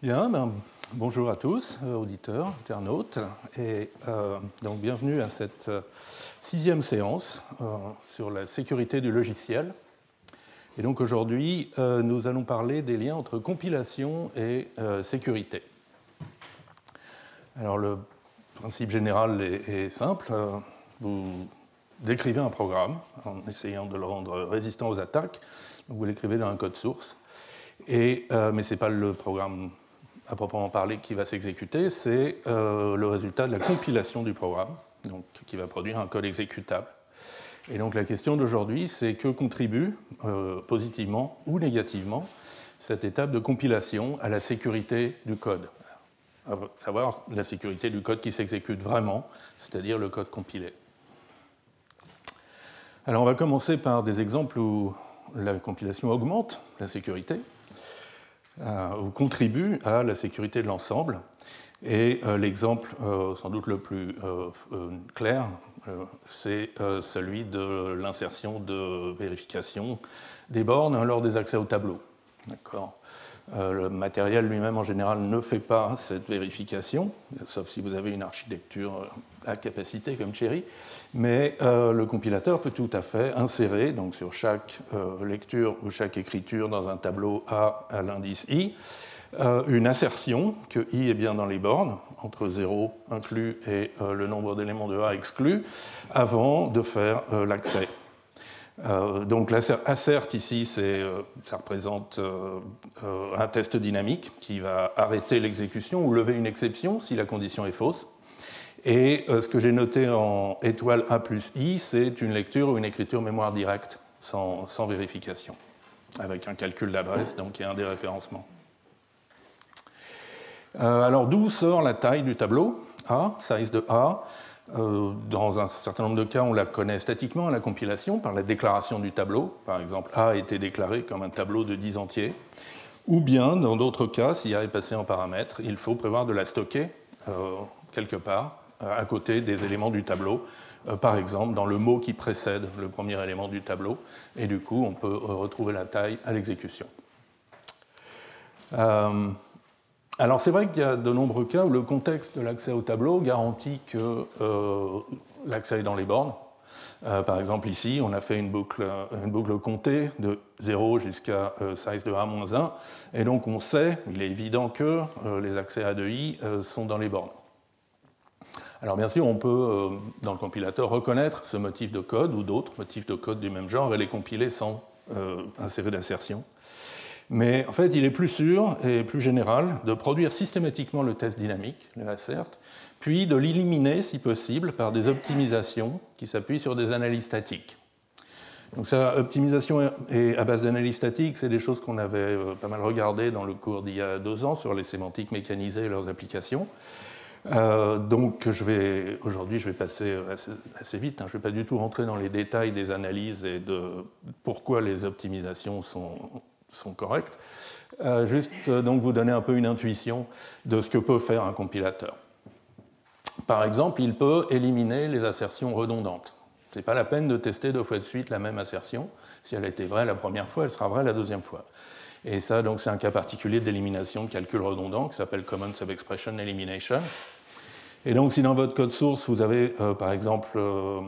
Bien, ben, bonjour à tous, euh, auditeurs, internautes, et euh, donc bienvenue à cette euh, sixième séance sur la sécurité du logiciel. Et donc aujourd'hui, nous allons parler des liens entre compilation et sécurité. Alors le principe général est, simple. Vous décrivez un programme en essayant de le rendre résistant aux attaques. vous l'écrivez dans un code source. Et, mais ce n'est pas le programme à proprement parler qui va s'exécuter, c'est euh, le résultat de la compilation du programme, donc, qui va produire un code exécutable. Et donc la question d'aujourd'hui, c'est que contribue euh, positivement ou négativement cette étape de compilation à la sécurité du code à savoir la sécurité du code qui s'exécute vraiment, c'est-à-dire le code compilé. Alors on va commencer par des exemples où la compilation augmente la sécurité, ou contribue à la sécurité de l'ensemble. Et euh, l'exemple euh, sans doute le plus clair, c'est celui de l'insertion de vérification des bornes lors des accès au tableau. D'accord euh, le matériel lui-même, en général, ne fait pas cette vérification, sauf si vous avez une architecture euh, à capacité comme Cherry. Mais euh, le compilateur peut tout à fait insérer, donc sur chaque lecture ou chaque écriture dans un tableau A à l'indice I, une assertion que I est bien dans les bornes, entre 0 inclus et le nombre d'éléments de A exclus, avant de faire l'accès. Euh, donc l'assert ici, euh, ça représente euh, un test dynamique qui va arrêter l'exécution ou lever une exception si la condition est fausse. Et ce que j'ai noté en étoile A plus I, c'est une lecture ou une écriture mémoire directe sans, vérification, avec un calcul d'adresse donc et un déréférencement. alors d'où sort la taille du tableau? A, size de A dans un certain nombre de cas, on la connaît statiquement à la compilation par la déclaration du tableau. Par exemple, A a été déclaré comme un tableau de 10 entiers. Ou bien, dans d'autres cas, si A est passé en paramètre, il faut prévoir de la stocker euh, quelque part à côté des éléments du tableau, euh, par exemple dans le mot qui précède le premier élément du tableau, et du coup on peut retrouver la taille à l'exécution. Alors c'est vrai qu'il y a de nombreux cas où le contexte de l'accès au tableau garantit que euh, l'accès est dans les bornes. Euh, par exemple ici, on a fait une boucle, boucle comptée de 0 jusqu'à euh, size de A-1, et donc on sait, il est évident que les accès A de I sont dans les bornes. Alors bien sûr, on peut, dans le compilateur, reconnaître ce motif de code ou d'autres motifs de code du même genre et les compiler sans insérer d'assertion. Mais en fait, il est plus sûr et plus général de produire systématiquement le test dynamique, le assert, puis de l'éliminer si possible par des optimisations qui s'appuient sur des analyses statiques. Donc ça, optimisation et à base d'analyse statique, c'est des choses qu'on avait euh, pas mal regardées dans le cours d'il y a deux ans sur les sémantiques mécanisées et leurs applications. Euh, donc aujourd'hui, je vais passer assez, vite. Hein. Je ne vais pas du tout rentrer dans les détails des analyses et de pourquoi les optimisations sont, sont correctes. Euh, juste euh, donc vous donner un peu une intuition de ce que peut faire un compilateur. Par exemple, il peut éliminer les assertions redondantes. Ce n'est pas la peine de tester deux fois de suite la même assertion. Si elle était vraie la première fois, elle sera vraie la deuxième fois. Et ça, donc, c'est un cas particulier d'élimination de calcul redondant qui s'appelle Common Subexpression Elimination. Et donc, si dans votre code source, vous avez euh, par exemple euh,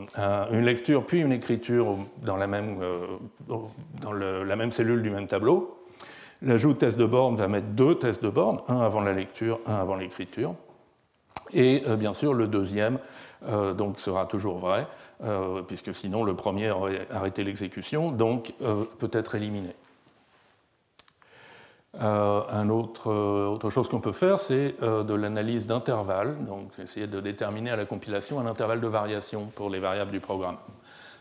une lecture puis une écriture dans, la même, euh, dans la même cellule du même tableau, l'ajout de test de borne va mettre deux tests de borne, un avant la lecture, un avant l'écriture. Et bien sûr, le deuxième donc, sera toujours vrai, puisque sinon le premier aurait arrêté l'exécution, donc peut être éliminé. Euh, un autre, euh, autre, chose qu'on peut faire, c'est euh, de l'analyse d'intervalles, donc essayer de déterminer à la compilation un intervalle de variation pour les variables du programme.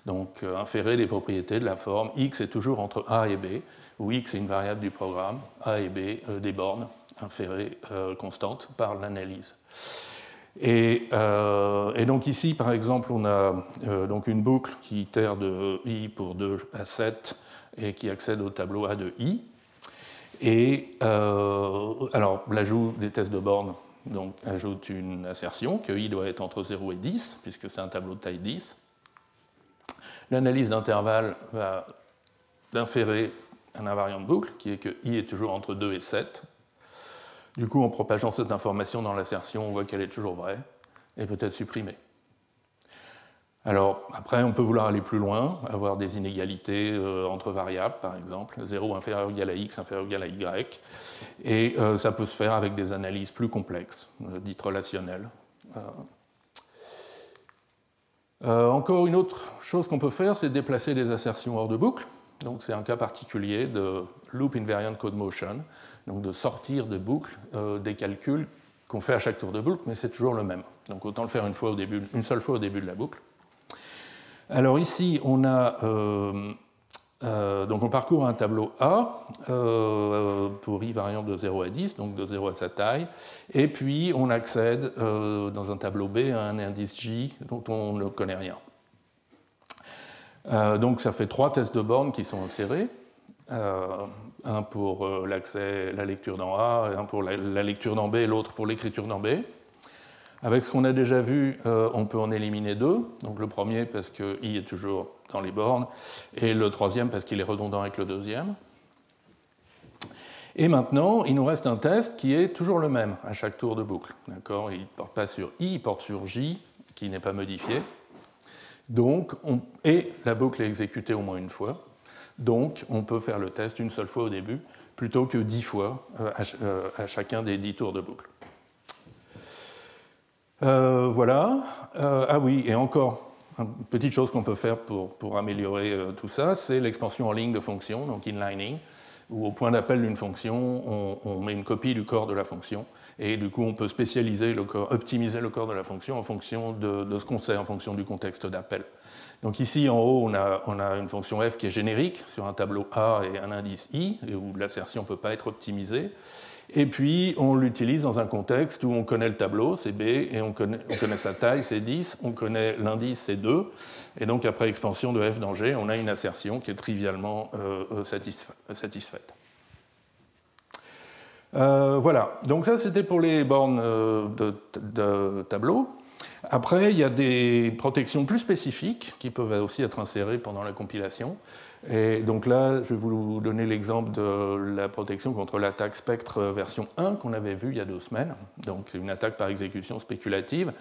Donc inférer les propriétés de la forme x est toujours entre a et b, où x est une variable du programme, a et b des bornes inférées constantes par l'analyse. Et, et, donc ici, par exemple, on a donc une boucle qui itère de i pour 2 à 7 et qui accède au tableau A de i. Et euh, alors, l'ajout des tests de borne donc, ajoute une assertion que i doit être entre 0 et 10, puisque c'est un tableau de taille 10. L'analyse d'intervalle va inférer un invariant de boucle, qui est que i est toujours entre 2 et 7. Du coup, en propageant cette information dans l'assertion, on voit qu'elle est toujours vraie et peut être supprimée. Alors, après, on peut vouloir aller plus loin, avoir des inégalités euh, entre variables, par exemple, 0 inférieur ou égal à x inférieur ou égal à y, et euh, ça peut se faire avec des analyses plus complexes, euh, dites relationnelles. encore une autre chose qu'on peut faire, c'est déplacer des assertions hors de boucle. Donc, c'est un cas particulier de loop invariant code motion, donc de sortir de boucle des calculs qu'on fait à chaque tour de boucle, mais c'est toujours le même. Donc, autant le faire une, seule fois au début de la boucle. Alors ici, on a euh, euh, donc on parcourt un tableau A euh, pour i variant de 0 à 10, donc de 0 à sa taille, et puis on accède dans un tableau B à un indice J dont on ne connaît rien. donc ça fait trois tests de borne qui sont insérés, un pour l'accès, la lecture dans A, un pour la, la lecture dans B, l'autre pour l'écriture dans B. Avec ce qu'on a déjà vu, euh, on peut en éliminer deux. Donc le premier parce que i est toujours dans les bornes, et le troisième parce qu'il est redondant avec le deuxième. Et maintenant, il nous reste un test qui est toujours le même à chaque tour de boucle. D'accord? Il ne porte pas sur i, il porte sur j, qui n'est pas modifié. Donc, et la boucle est exécutée au moins une fois. Donc, on peut faire le test une seule fois au début, plutôt que dix fois euh, euh, à chacun des dix tours de boucle. Euh, voilà. Euh, ah oui, et encore, une petite chose qu'on peut faire pour, améliorer euh, tout ça, c'est l'expansion en ligne de fonction, donc inlining, où au point d'appel d'une fonction, on, met une copie du corps de la fonction, et du coup on peut spécialiser le corps, optimiser le corps de la fonction en fonction de, ce qu'on sait, en fonction du contexte d'appel. Donc ici en haut, on a, on a, une fonction f qui est générique sur un tableau A et un indice i, et où l'assertion ne peut pas être optimisée. Et puis, on l'utilise dans un contexte où on connaît le tableau, c'est B, et on connaît, sa taille, c'est 10, on connaît l'indice, c'est 2. Et donc, après expansion de f dans G, on a une assertion qui est trivialement euh, euh, satisfaite. Euh, voilà, donc ça c'était pour les bornes de, de, tableau. Après, il y a des protections plus spécifiques qui peuvent aussi être insérées pendant la compilation. Et donc là, je vais vous donner l'exemple de la protection contre l'attaque Spectre version 1 qu'on avait vue il y a deux semaines. Donc une attaque par exécution spéculative,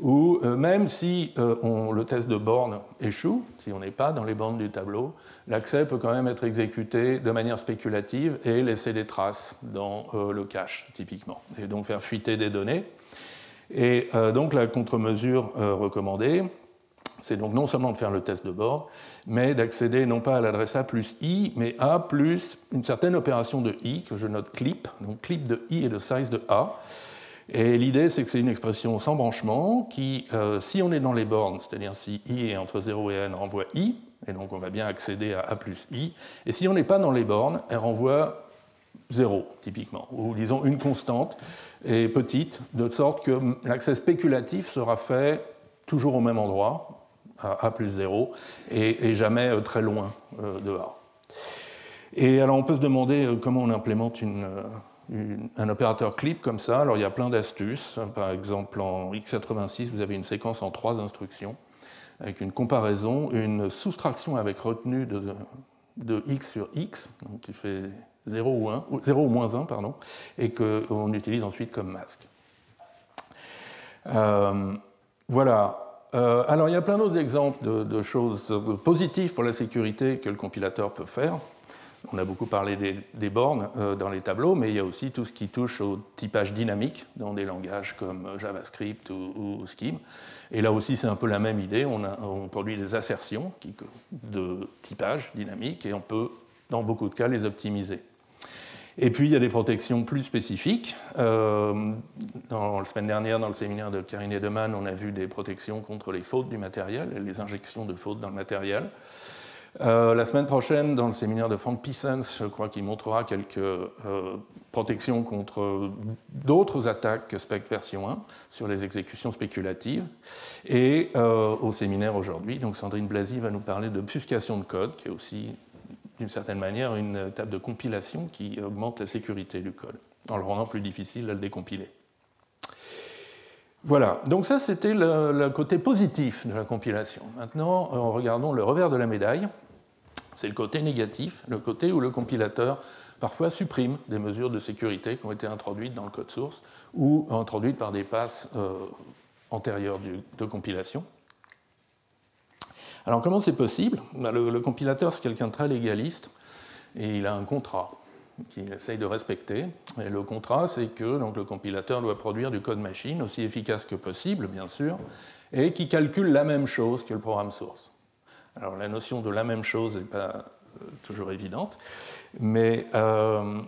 où euh, même si euh, on, le test de borne échoue, si on n'est pas dans les bornes du tableau, l'accès peut quand même être exécuté de manière spéculative et laisser des traces dans euh, le cache, typiquement, et donc faire fuiter des données. Et donc la contre-mesure recommandée, c'est donc non seulement de faire le test de bord, mais d'accéder non pas à l'adresse A plus I, mais A plus une certaine opération de I, que je note clip, donc clip de I et de size de A. Et l'idée, c'est que c'est une expression sans branchement qui, euh, si on est dans les bornes, c'est-à-dire si I est entre 0 et n, renvoie I, et donc on va bien accéder à A plus I. Et si on n'est pas dans les bornes, elle renvoie 0, typiquement, ou disons une constante, et petite, de sorte que l'accès spéculatif sera fait toujours au même endroit, à A plus 0 et, jamais euh, très loin euh, de A. Et alors on peut se demander euh, comment on implémente un opérateur clip comme ça. Alors il y a plein d'astuces. Par exemple, en x86, vous avez une séquence en trois instructions avec une comparaison, une soustraction avec retenue de, x sur x, donc qui fait 0 ou 1, 0 ou moins 1, pardon, et qu'on utilise ensuite comme masque. voilà. Euh, alors il y a plein d'autres exemples de, choses positives pour la sécurité que le compilateur peut faire. On a beaucoup parlé des, bornes euh, dans les tableaux, mais il y a aussi tout ce qui touche au typage dynamique dans des langages comme JavaScript ou, Scheme. Et là aussi, c'est un peu la même idée. On, on produit des assertions de typage dynamique et on peut, dans beaucoup de cas, les optimiser. Et puis, il y a des protections plus spécifiques. Euh, la semaine dernière, dans le séminaire de Karine Edeman, on a vu des protections contre les fautes du matériel et les injections de fautes dans le matériel. Euh, la semaine prochaine, dans le séminaire de Frank Pissens, je crois qu'il montrera quelques euh, protections contre d'autres attaques que Spec version 1 sur les exécutions spéculatives. Et au séminaire aujourd'hui, Sandrine Blasi va nous parler de de code, qui est aussi d'une certaine manière une étape de compilation qui augmente la sécurité du code, en le rendant plus difficile à le décompiler. Voilà, donc ça c'était le, côté positif de la compilation. Maintenant, euh, regardons le revers de la médaille. C'est le côté négatif, le côté où le compilateur parfois supprime des mesures de sécurité qui ont été introduites dans le code source ou introduites par des passes antérieures de compilation. Alors comment c'est possible? Ben, le, compilateur, c'est quelqu'un de très légaliste et il a un contrat qu'il essaye de respecter. Et le contrat, c'est que donc, le compilateur doit produire du code machine aussi efficace que possible, bien sûr, et qui calcule la même chose que le programme source. Alors la notion de la même chose n'est pas euh, toujours évidente, mais euh,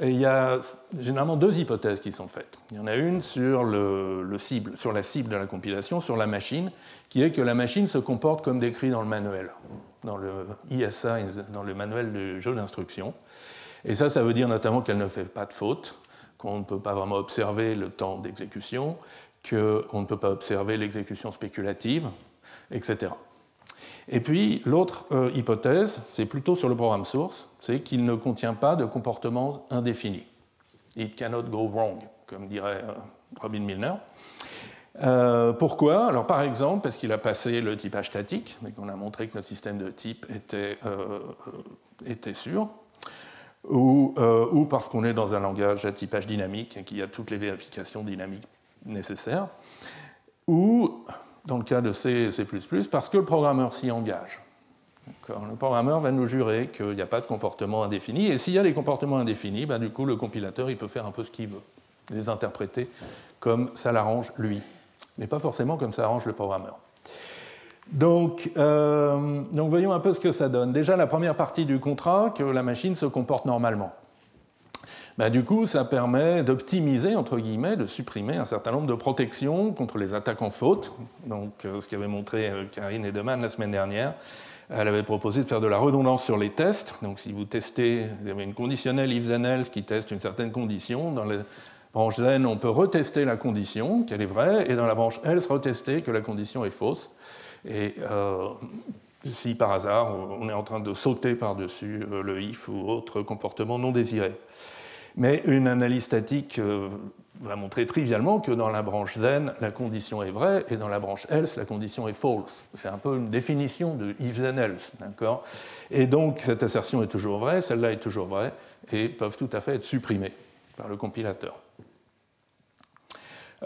il y a généralement deux hypothèses qui sont faites. Il y en a une sur, le, cible, sur la cible de la compilation, sur la machine, qui est que la machine se comporte comme décrit dans le manuel, dans le ISA, dans le manuel du jeu d'instruction. Et ça, ça veut dire notamment qu'elle ne fait pas de faute, qu'on ne peut pas vraiment observer le temps d'exécution, qu'on ne peut pas observer l'exécution spéculative, etc. Et puis l'autre euh, hypothèse, c'est plutôt sur le programme source, c'est qu'il ne contient pas de comportement indéfini. It cannot go wrong, comme dirait euh, Robin Milner. Euh, pourquoi? Alors par exemple, parce qu'il a passé le typage statique, mais qu'on a montré que notre système de type était, sûr, ou, ou parce qu'on est dans un langage à typage dynamique et qu'il y a toutes les vérifications dynamiques nécessaires, ou dans le cas de C et C++, parce que le programmeur s'y engage. Le programmeur va nous jurer qu'il n'y a pas de comportement indéfini, et s'il y a des comportements indéfinis, ben, du coup, le compilateur il peut faire un peu ce qu'il veut, les interpréter comme ça l'arrange lui, mais pas forcément comme ça arrange le programmeur. Donc, euh, donc, voyons un peu ce que ça donne. Déjà, la première partie du contrat, que la machine se comporte normalement. Bah, du coup, ça permet d'optimiser, entre guillemets, de supprimer un certain nombre de protections contre les attaques en faute. Donc, euh, ce qu'avait montré euh, Karine Edeman la semaine dernière, elle avait proposé de faire de la redondance sur les tests. Donc, si vous testez, y avait une conditionnelle if then else qui teste une certaine condition. Dans la branche then, on peut retester la condition, qu'elle est vraie, et dans la branche else, retester que la condition est fausse. Et euh, si par hasard, on est en train de sauter par-dessus le if ou autre comportement non désiré. Mais une analyse statique euh, va montrer trivialement que dans la branche then, la condition est vraie, et dans la branche else, la condition est false. C'est un peu une définition de if then else, d'accord? Et donc, cette assertion est toujours vraie, celle-là est toujours vraie, et peuvent tout à fait être supprimées par le compilateur.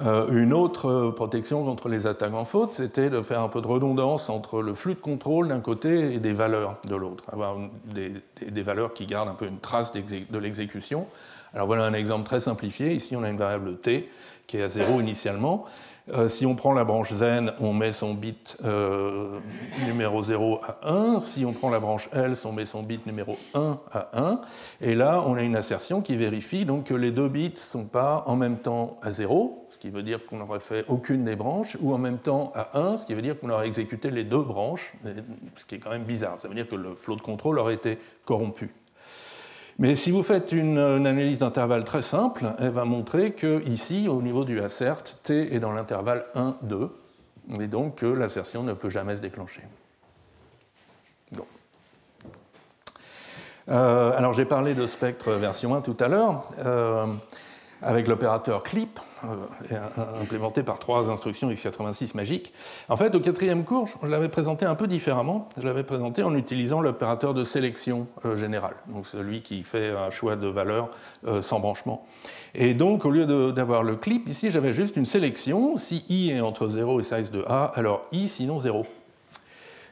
Euh, une autre protection contre les attaques en faute, c'était de faire un peu de redondance entre le flux de contrôle d'un côté et des valeurs de l'autre, avoir des, valeurs qui gardent un peu une trace de l'exécution alors voilà un exemple très simplifié. Ici, on a une variable t qui est à 0 initialement. Euh, si on prend la branche then, on met son bit euh, numéro 0 à 1. Si on prend la branche else, on met son bit numéro 1 à 1. Et là, on a une assertion qui vérifie donc, que les deux bits ne sont pas en même temps à 0, ce qui veut dire qu'on n'aurait fait aucune des branches, ou en même temps à 1, ce qui veut dire qu'on aurait exécuté les deux branches, ce qui est quand même bizarre. Ça veut dire que le flow de contrôle aurait été corrompu. Mais si vous faites une, analyse d'intervalle très simple, elle va montrer que ici, au niveau du assert, t est dans l'intervalle 1, 2, et donc que l'assertion ne peut jamais se déclencher. Euh, alors j'ai parlé de spectre version 1 tout à l'heure. Euh, avec l'opérateur clip, euh, implémenté par trois instructions x86 magiques. En fait, au quatrième cours, je l'avais présenté un peu différemment. Je l'avais présenté en utilisant l'opérateur de sélection euh, général, donc celui qui fait un choix de valeur euh, sans branchement. Et donc, au lieu d'avoir le clip, ici, j'avais juste une sélection. Si i est entre 0 et size de a, alors i sinon 0.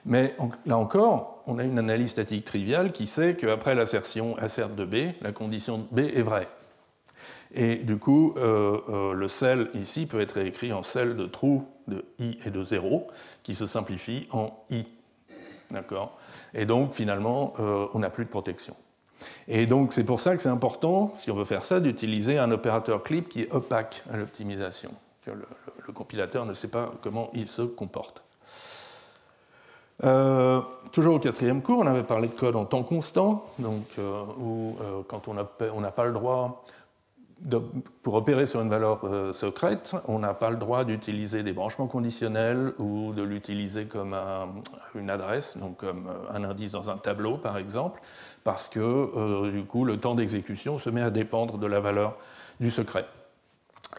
Mais là encore, on a une analyse statique triviale qui sait qu'après l'assertion assert de b, la condition b est vraie. Et du coup, euh, euh, le cell ici peut être écrit en cell de true de i et de 0, qui se simplifie en i. D'accord? Et donc, finalement, euh, on n'a plus de protection. Et donc, c'est pour ça que c'est important, si on veut faire ça, d'utiliser un opérateur clip qui est opaque à l'optimisation. Que le, compilateur ne sait pas comment il se comporte. toujours au quatrième cours, on avait parlé de code en temps constant, donc où quand on n'a pas le droit pour opérer sur une valeur euh, secrète, on n'a pas le droit d'utiliser des branchements conditionnels ou de l'utiliser comme une adresse, donc comme euh, un indice dans un tableau par exemple, parce que euh, du coup le temps d'exécution se met à dépendre de la valeur du secret.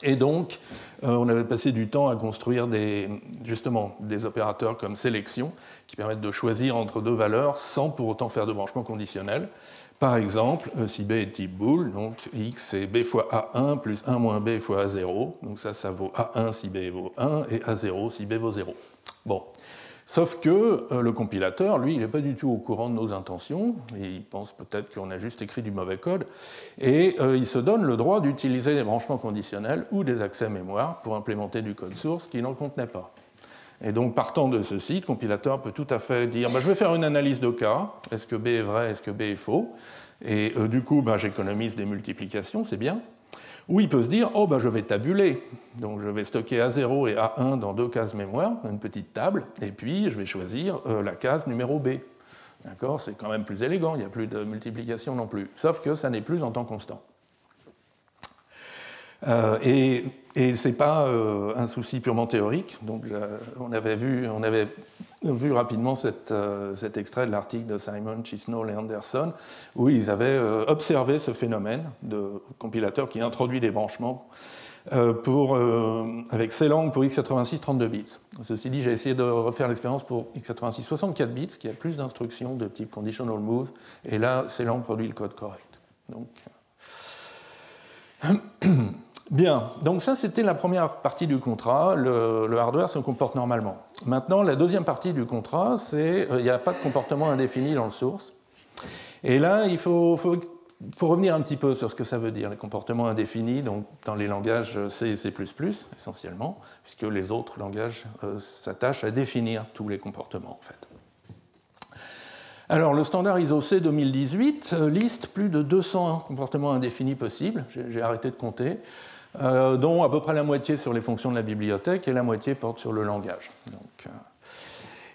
Et donc, on avait passé du temps à construire des, justement des opérateurs comme sélection qui permettent de choisir entre deux valeurs sans pour autant faire de branchement conditionnel Par exemple, euh, si B est type boole, donc X c'est B fois A1 plus 1 moins B fois A0. Donc ça, ça vaut A1 si B vaut 1 et A0 si B vaut 0. Bon. Sauf que euh, le compilateur, lui, il n'est pas du tout au courant de nos intentions. Il pense peut-être qu'on a juste écrit du mauvais code. Et euh, il se donne le droit d'utiliser des branchements conditionnels ou des accès mémoire pour implémenter du code source qui n'en contenait pas. Et donc, partant de ceci, le compilateur peut tout à fait dire bah, je vais faire une analyse de cas. Est-ce que B est vrai? Est-ce que B est faux? Et euh, du coup, bah, j'économise des multiplications, c'est bien. Ou il peut se dire oh, bah, je vais tabuler. Donc, je vais stocker A0 et A1 dans deux cases mémoire, une petite table, et puis je vais choisir euh, la case numéro B. D'accord? C'est quand même plus élégant, il n'y a plus de multiplication non plus. Sauf que ça n'est plus en temps constant. Euh, et, ce n'est pas euh, un souci purement théorique. Donc, on, avait vu, on avait vu rapidement euh, cet extrait de l'article de Simon, Chisnall et Anderson, où ils avaient observé ce phénomène de compilateur qui introduit des branchements pour, avec ces langues pour x86 32 bits. Ceci dit, j'ai essayé de refaire l'expérience pour x86 64 bits, qui a plus d'instructions de type conditional move, et là, ces langues produit le code correct. Donc, Bien, donc ça c'était la première partie du contrat, le, hardware se comporte normalement. Maintenant, la deuxième partie du contrat, c'est euh, il n'y a pas de comportement indéfini dans le source. Et là, il faut, revenir un petit peu sur ce que ça veut dire, les comportements indéfinis, donc dans les langages C et C essentiellement, puisque les autres langages euh, s'attachent à définir tous les comportements en fait. Alors, le standard ISO C 2018 euh, liste plus de 200 comportements indéfinis possibles, j'ai arrêté de compter. Euh, dont à peu près la moitié sur les fonctions de la bibliothèque et la moitié porte sur le langage. Euh,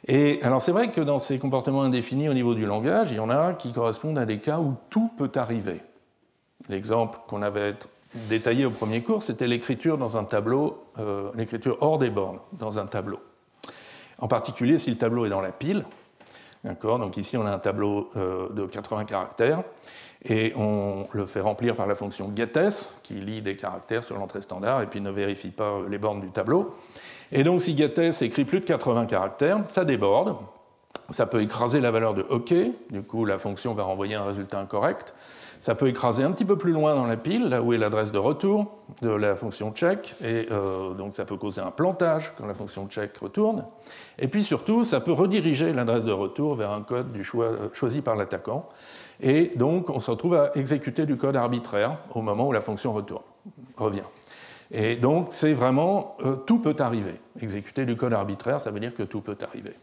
et alors c'est vrai que dans ces comportements indéfinis au niveau du langage, il y en a qui correspondent à des cas où tout peut arriver. L'exemple qu'on avait détaillé au premier cours, c'était l'écriture dans un tableau, euh, l'écriture hors des bornes dans un tableau. En particulier si le tableau est dans la pile. D'accord Donc ici on a un tableau de 80 caractères et on le fait remplir par la fonction getS, qui lit des caractères sur l'entrée standard et puis ne vérifie pas les bornes du tableau. Et donc si getS écrit plus de 80 caractères, ça déborde, ça peut écraser la valeur de OK, du coup la fonction va renvoyer un résultat incorrect. Ça peut écraser un petit peu plus loin dans la pile, là où est l'adresse de retour de la fonction check, et euh, donc ça peut causer un plantage quand la fonction check retourne. Et puis surtout, ça peut rediriger l'adresse de retour vers un code du choix, euh, choisi par l'attaquant. Et donc, on se retrouve à exécuter du code arbitraire au moment où la fonction retourne, revient. Et donc, c'est vraiment euh, tout peut arriver. Exécuter du code arbitraire, ça veut dire que tout peut arriver.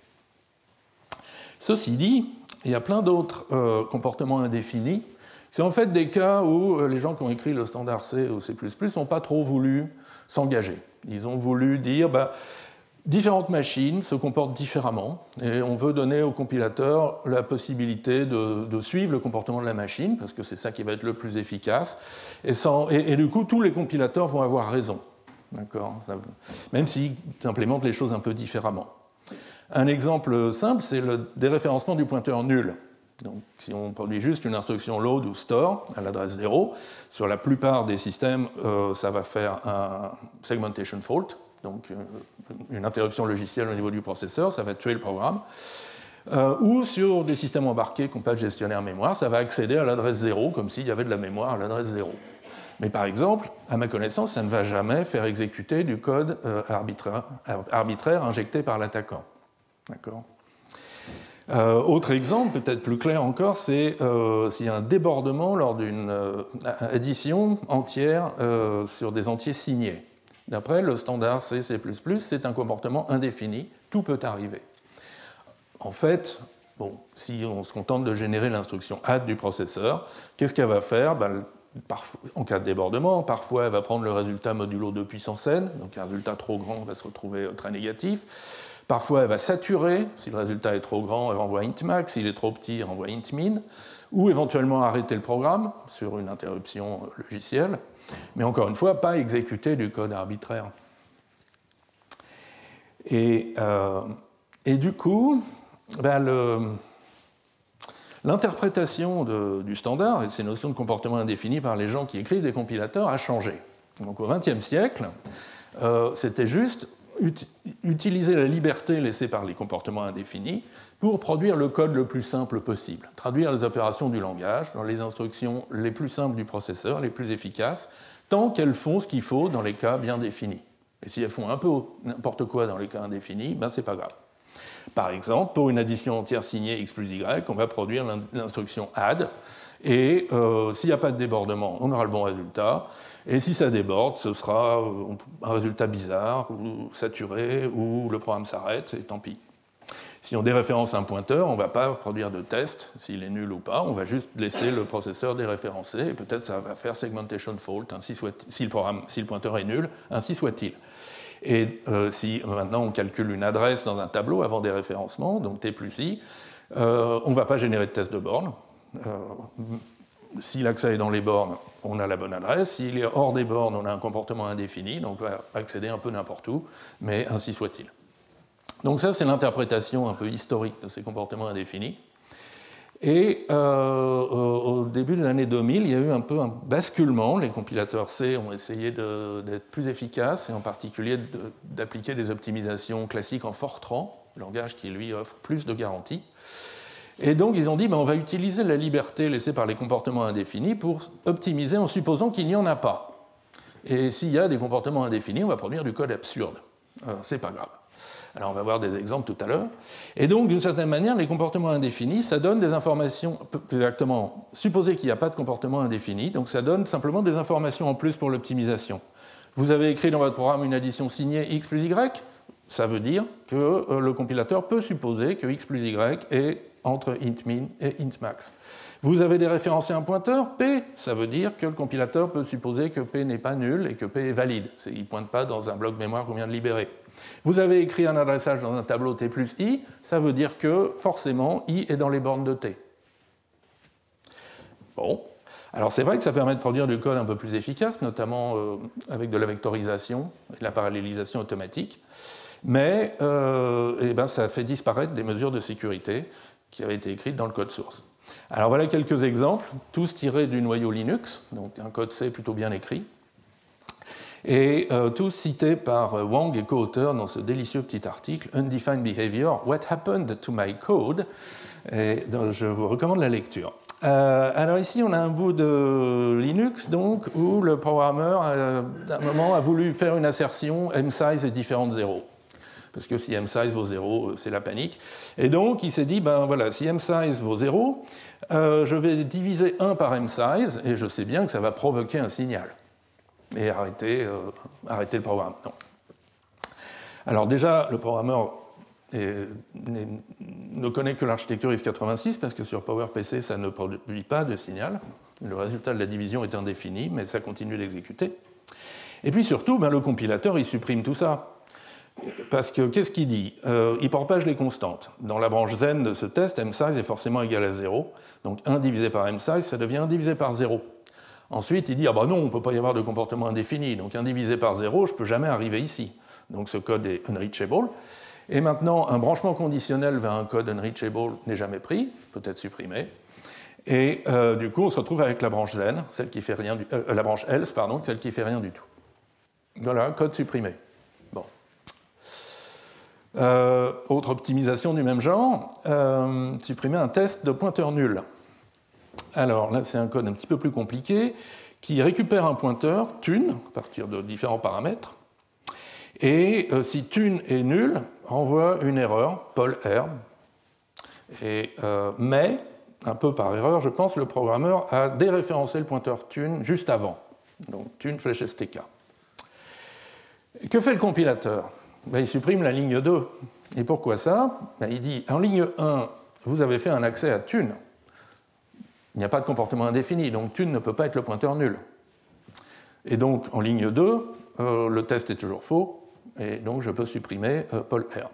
Ceci dit, il y a plein d'autres comportements indéfinis. C'est en fait des cas où euh, les gens qui ont écrit le standard C ou C n'ont pas trop voulu s'engager. Ils ont voulu dire bah, Différentes machines se comportent différemment et on veut donner au compilateur la possibilité de, suivre le comportement de la machine parce que c'est ça qui va être le plus efficace. Et, et, du coup, tous les compilateurs vont avoir raison. Même s'ils implémentent les choses un peu différemment. Un exemple simple, c'est le déréférencement du pointeur nul. Donc, si on produit juste une instruction load ou store à l'adresse 0, sur la plupart des systèmes, euh, ça va faire un segmentation fault, donc euh, une interruption logicielle au niveau du processeur, ça va tuer le programme. Euh, ou sur des systèmes embarqués qui n'ont pas de gestionnaire mémoire, ça va accéder à l'adresse 0 comme s'il y avait de la mémoire à l'adresse 0. Mais par exemple, à ma connaissance, ça ne va jamais faire exécuter du code euh, arbitraire, injecté par l'attaquant. D'accord? Autre exemple, peut-être plus clair encore, c'est s'il y a un débordement lors d'une addition entière sur des entiers signés. D'après le standard C, C++, c'est un comportement indéfini, tout peut arriver. En fait, bon, si on se contente de générer l'instruction add du processeur, qu'est-ce qu'elle va faire? Ben, En cas de débordement, parfois elle va prendre le résultat modulo 2 puissance n, donc un résultat trop grand va se retrouver très négatif. Parfois elle va saturer, si le résultat est trop grand, elle renvoie int max, s'il est trop petit, elle renvoie int min, ou éventuellement arrêter le programme sur une interruption logicielle. Mais encore une fois, pas exécuter du code arbitraire. Et, euh, du coup, ben l'interprétation du standard et ces notions de comportement indéfini par les gens qui écrivent des compilateurs a changé. Donc au XXe siècle, euh, c'était juste utiliser la liberté laissée par les comportements indéfinis pour produire le code le plus simple possible, traduire les opérations du langage dans les instructions les plus simples du processeur, les plus efficaces, tant qu'elles font ce qu'il faut dans les cas bien définis. Et si elles font un peu n'importe quoi dans les cas indéfinis, ben c'est pas grave. Par exemple, pour une addition entière signée x plus y, on va produire l'instruction add, et euh, s'il n'y a pas de débordement, on aura le bon résultat. Et si ça déborde, ce sera euh, un résultat bizarre, ou saturé, ou le programme s'arrête, et tant pis. Si on déréférence un pointeur, on ne va pas produire de test s'il est nul ou pas, on va juste laisser le processeur déréférencer, et peut-être ça va faire segmentation fault, ainsi soit, si, le pointeur est nul, ainsi soit-il. Et euh, si maintenant on calcule une adresse dans un tableau avant déréférencement, donc T plus I, on ne va pas générer de test de borne, euh, si l'accès est dans les bornes, on a la bonne adresse. S'il est hors des bornes, on a un comportement indéfini, donc on va accéder un peu n'importe où, mais ainsi soit-il. Donc ça, c'est l'interprétation un peu historique de ces comportements indéfinis. Et euh, au début de l'année 2000, il y a eu un peu un basculement. Les compilateurs C ont essayé d'être plus efficaces, et en particulier d'appliquer des optimisations classiques en Fortran, langage qui lui offre plus de garanties. Et donc ils ont dit, ben, on va utiliser la liberté laissée par les comportements indéfinis pour optimiser en supposant qu'il n'y en a pas. Et s'il y a des comportements indéfinis, on va produire du code absurde. C'est pas grave. Alors on va voir des exemples tout à l'heure. Et donc d'une certaine manière, les comportements indéfinis, ça donne des informations, exactement, supposez qu'il n'y a pas de comportement indéfini, donc ça donne simplement des informations en plus pour l'optimisation. Vous avez écrit dans votre programme une addition signée x plus y, ça veut dire que euh, le compilateur peut supposer que x plus y est entre int et int max. Vous avez déréférencé un pointeur, P, ça veut dire que le compilateur peut supposer que P n'est pas nul et que P est valide. Il ne pointe pas dans un bloc mémoire qu'on vient de libérer. Vous avez écrit un adressage dans un tableau T plus I, ça veut dire que forcément I est dans les bornes de T. Bon. Alors c'est vrai que ça permet de produire du code un peu plus efficace, notamment euh, avec de la vectorisation et de la parallélisation automatique, mais euh, eh ben, ça fait disparaître des mesures de sécurité qui avait été écrite dans le code source. Alors voilà quelques exemples, tous tirés du noyau Linux, donc un code C plutôt bien écrit, et euh, tous cités par euh, Wang et co-auteurs dans ce délicieux petit article Undefined Behavior, What Happened to My Code et Je vous recommande la lecture. Euh, alors ici, on a un bout de Linux donc, où le programmeur, à un moment, a voulu faire une assertion m size est différent de 0 parce que si m-size vaut 0, euh, c'est la panique. Et donc, il s'est dit, ben voilà, si m-size vaut 0, euh, je vais diviser 1 par m-size, et je sais bien que ça va provoquer un signal. Et arrêter, euh, arrêter le programme. Alors déjà, le programmeur ne connaît que l'architecture x86, parce que sur PowerPC, ça ne produit pas de signal. Le résultat de la division est indéfini, mais ça continue d'exécuter. Et puis surtout, ben, le compilateur, il supprime tout ça. Parce que qu'est-ce qu'il dit? Euh, Il propage les constantes. Dans la branche zen de ce test, m size est forcément égal à 0. Donc 1 divisé par m size, ça devient 1 divisé par 0. Ensuite, il dit ah bah non, on ne peut pas y avoir de comportement indéfini. Donc 1 divisé par 0, je ne peux jamais arriver ici. Donc ce code est unreachable. Et maintenant, un branchement conditionnel vers un code unreachable n'est jamais pris, peut être supprimé. Et euh, du coup, on se retrouve avec la branche zen, celle qui fait rien euh, la branche else, pardon, celle qui fait rien du tout. Voilà, code supprimé. Euh, autre optimisation du même genre, euh, supprimer un test de pointeur nul. Alors là, c'est un code un petit peu plus compliqué qui récupère un pointeur thune à partir de différents paramètres. Et euh, si thune est nul, renvoie une erreur, Paul R. Et, mais, un peu par erreur, je pense, le programmeur a déréférencé le pointeur thune juste avant. Donc thune flèche STK. que fait le compilateur? Ben, il supprime la ligne 2. Et pourquoi ça? Ben, Il dit, en ligne 1, vous avez fait un accès à thune. Il n'y a pas de comportement indéfini, donc thune ne peut pas être le pointeur nul. Et donc, en ligne 2, euh, le test est toujours faux, et donc je peux supprimer euh, Paul R.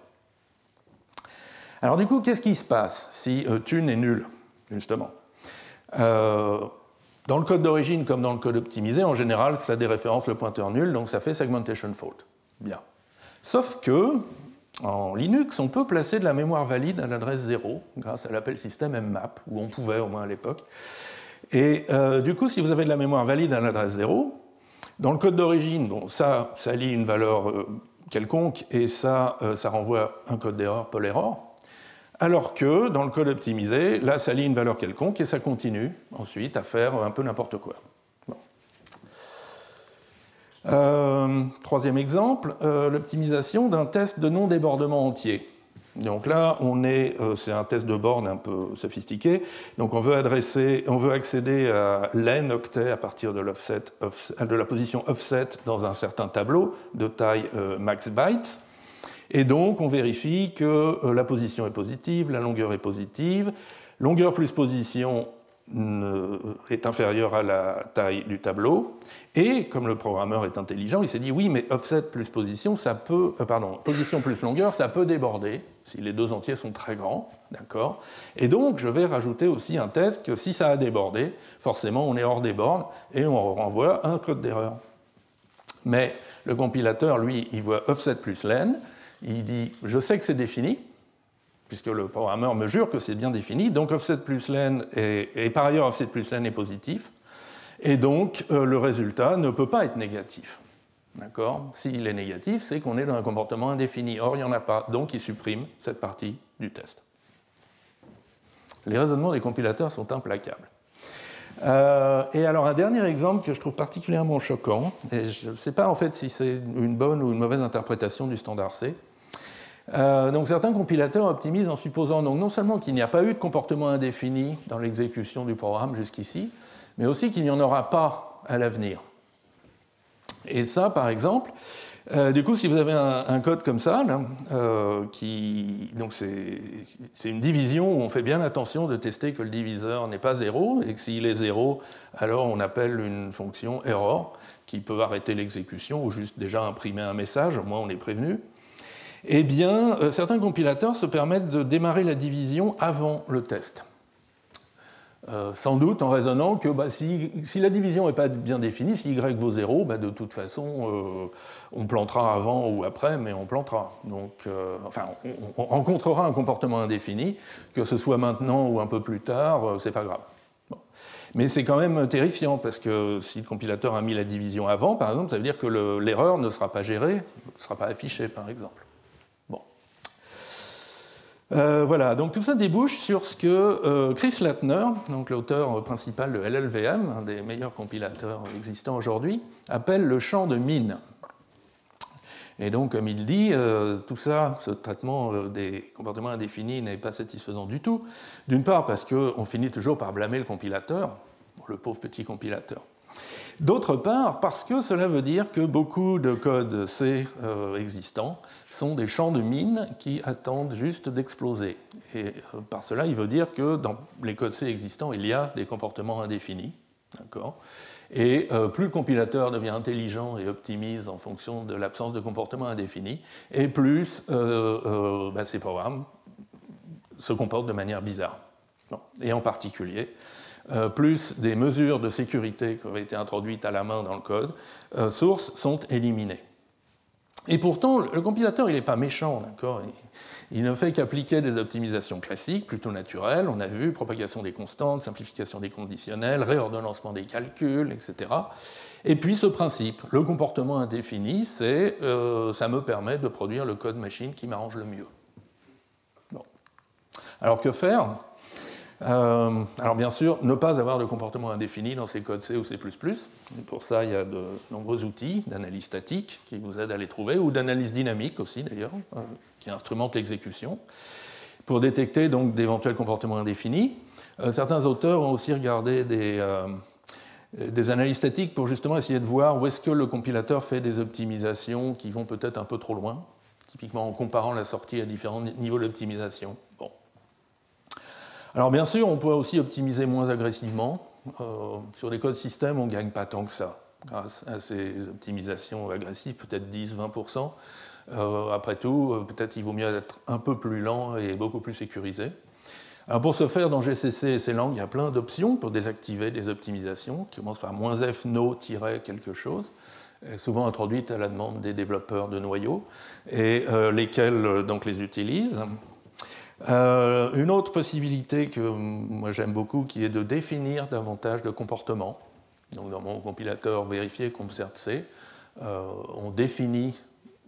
Alors du coup, qu'est-ce qui se passe si euh, thune est nul, justement? Dans le code d'origine comme dans le code optimisé, en général, ça déréférence le pointeur nul, donc ça fait segmentation fault. Bien. Sauf que, en Linux, on peut placer de la mémoire valide à l'adresse 0 grâce à l'appel système mmap, ou on pouvait au moins à l'époque. Et euh, du coup, si vous avez de la mémoire valide à l'adresse 0, dans le code d'origine, ça, ça lit une valeur euh, quelconque, et ça, ça renvoie un code d'erreur Paul error. Alors que dans le code optimisé, là, ça lit une valeur quelconque et ça continue ensuite à faire un peu n'importe quoi. Troisième exemple, l'optimisation d'un test de non-débordement entier. Donc là, on est, euh, c'est un test de borne un peu sophistiqué. Donc on veut adresser, on veut accéder à l'n octet à partir de, de la position offset dans un certain tableau de taille euh, max bytes. Et donc on vérifie que euh, la position est positive, la longueur est positive. Longueur plus position est inférieur à la taille du tableau. Et comme le programmeur est intelligent, il s'est dit oui, mais offset plus position, ça peut, euh, position plus longueur, ça peut déborder si les deux entiers sont très grands, d'accord. Et donc je vais rajouter aussi un test que si ça a débordé, forcément on est hors des bornes et on renvoie un code d'erreur. Mais le compilateur, lui, il voit offset plus len, il dit je sais que c'est défini, puisque le programmeur me jure que c'est bien défini. Donc offset plus len est, et par ailleurs offset plus len est positif. Et donc euh, le résultat ne peut pas être négatif. D'accord? S'il est négatif, c'est qu'on est dans un comportement indéfini. Or, il n'y en a pas. Donc il supprime cette partie du test. Les raisonnements des compilateurs sont implacables. Euh, et alors un dernier exemple que je trouve particulièrement choquant, et je ne sais pas en fait si c'est une bonne ou une mauvaise interprétation du standard C, euh, donc certains compilateurs optimisent en supposant donc non seulement qu'il n'y a pas eu de comportement indéfini dans l'exécution du programme jusqu'ici, mais aussi qu'il n'y en aura pas à l'avenir. Et ça, par exemple, euh, du coup, si vous avez un, code comme ça, euh, donc c'est, une division où on fait bien attention de tester que le diviseur n'est pas zéro, et que s'il est zéro, alors on appelle une fonction error qui peut arrêter l'exécution ou juste déjà imprimer un message, au moins on est prévenu eh bien, euh, certains compilateurs se permettent de démarrer la division avant le test. Euh, sans doute en raisonnant que bah, si, la division n'est pas bien définie, si y vaut 0, bah, de toute façon, euh, on plantera avant ou après, mais on plantera. Donc, enfin, on, rencontrera un comportement indéfini, que ce soit maintenant ou un peu plus tard, c'est pas grave. Mais c'est quand même terrifiant, parce que si le compilateur a mis la division avant, par exemple, ça veut dire que l'erreur ne sera pas gérée, ne sera pas affichée, par exemple. Euh, voilà, donc tout ça débouche sur ce que euh, Chris Latner, l'auteur principal de LLVM, un des meilleurs compilateurs existants aujourd'hui, appelle le champ de mine. Et donc, comme il dit, euh, tout ça, ce traitement des comportements indéfinis n'est pas satisfaisant du tout. D'une part parce qu'on finit toujours par blâmer le compilateur, le pauvre petit compilateur. D'autre part, parce que cela veut dire que beaucoup de codes C euh, existants sont des champs de mine qui attendent juste d'exploser. Et euh, par cela, il veut dire que dans les codes C existants, il y a des comportements indéfinis. Et euh, plus le compilateur devient intelligent et optimise en fonction de l'absence de comportement indéfini, et plus bah, ces programmes se comportent de manière bizarre. Et en particulier, euh, plus des mesures de sécurité qui ont été introduites à la main dans le code euh, source sont éliminées. Et pourtant, le compilateur, il n'est pas méchant, d'accord? Il, ne fait qu'appliquer des optimisations classiques, plutôt naturelles. On a vu propagation des constantes, simplification des conditionnels, réordonnancement des calculs, etc. Et puis ce principe, le comportement indéfini, c'est euh, ça me permet de produire le code machine qui m'arrange le mieux. Bon. Alors que faire? Euh, alors bien sûr, ne pas avoir de comportement indéfini dans ces codes C ou C++. pour ça, il y a de nombreux outils d'analyse statique qui vous aident à les trouver, ou d'analyse dynamique aussi d'ailleurs, euh, qui instrumentent l'exécution, pour détecter donc d'éventuels comportements indéfinis. Euh, certains auteurs ont aussi regardé des, des analyses statiques pour justement essayer de voir où est-ce que le compilateur fait des optimisations qui vont peut-être un peu trop loin, typiquement en comparant la sortie à différents niveaux d'optimisation. Bon. Alors bien sûr, on peut aussi optimiser moins agressivement. Euh, sur les codes système, on ne gagne pas tant que ça grâce à ces optimisations agressives, peut-être 10-20%. Euh, après tout, euh, peut-être il vaut mieux être un peu plus lent et beaucoup plus sécurisé. Pour ce faire, dans GCC et ces langues, il y a plein d'options pour désactiver des optimisations qui commencent par "-f no quelque chose, souvent introduites à la demande des développeurs de noyaux, et lesquels donc les utilisent. Euh, une autre possibilité que moi j'aime beaucoup, qui est de définir davantage de comportements. Donc dans mon compilateur vérifié CompCert C, euh, on définit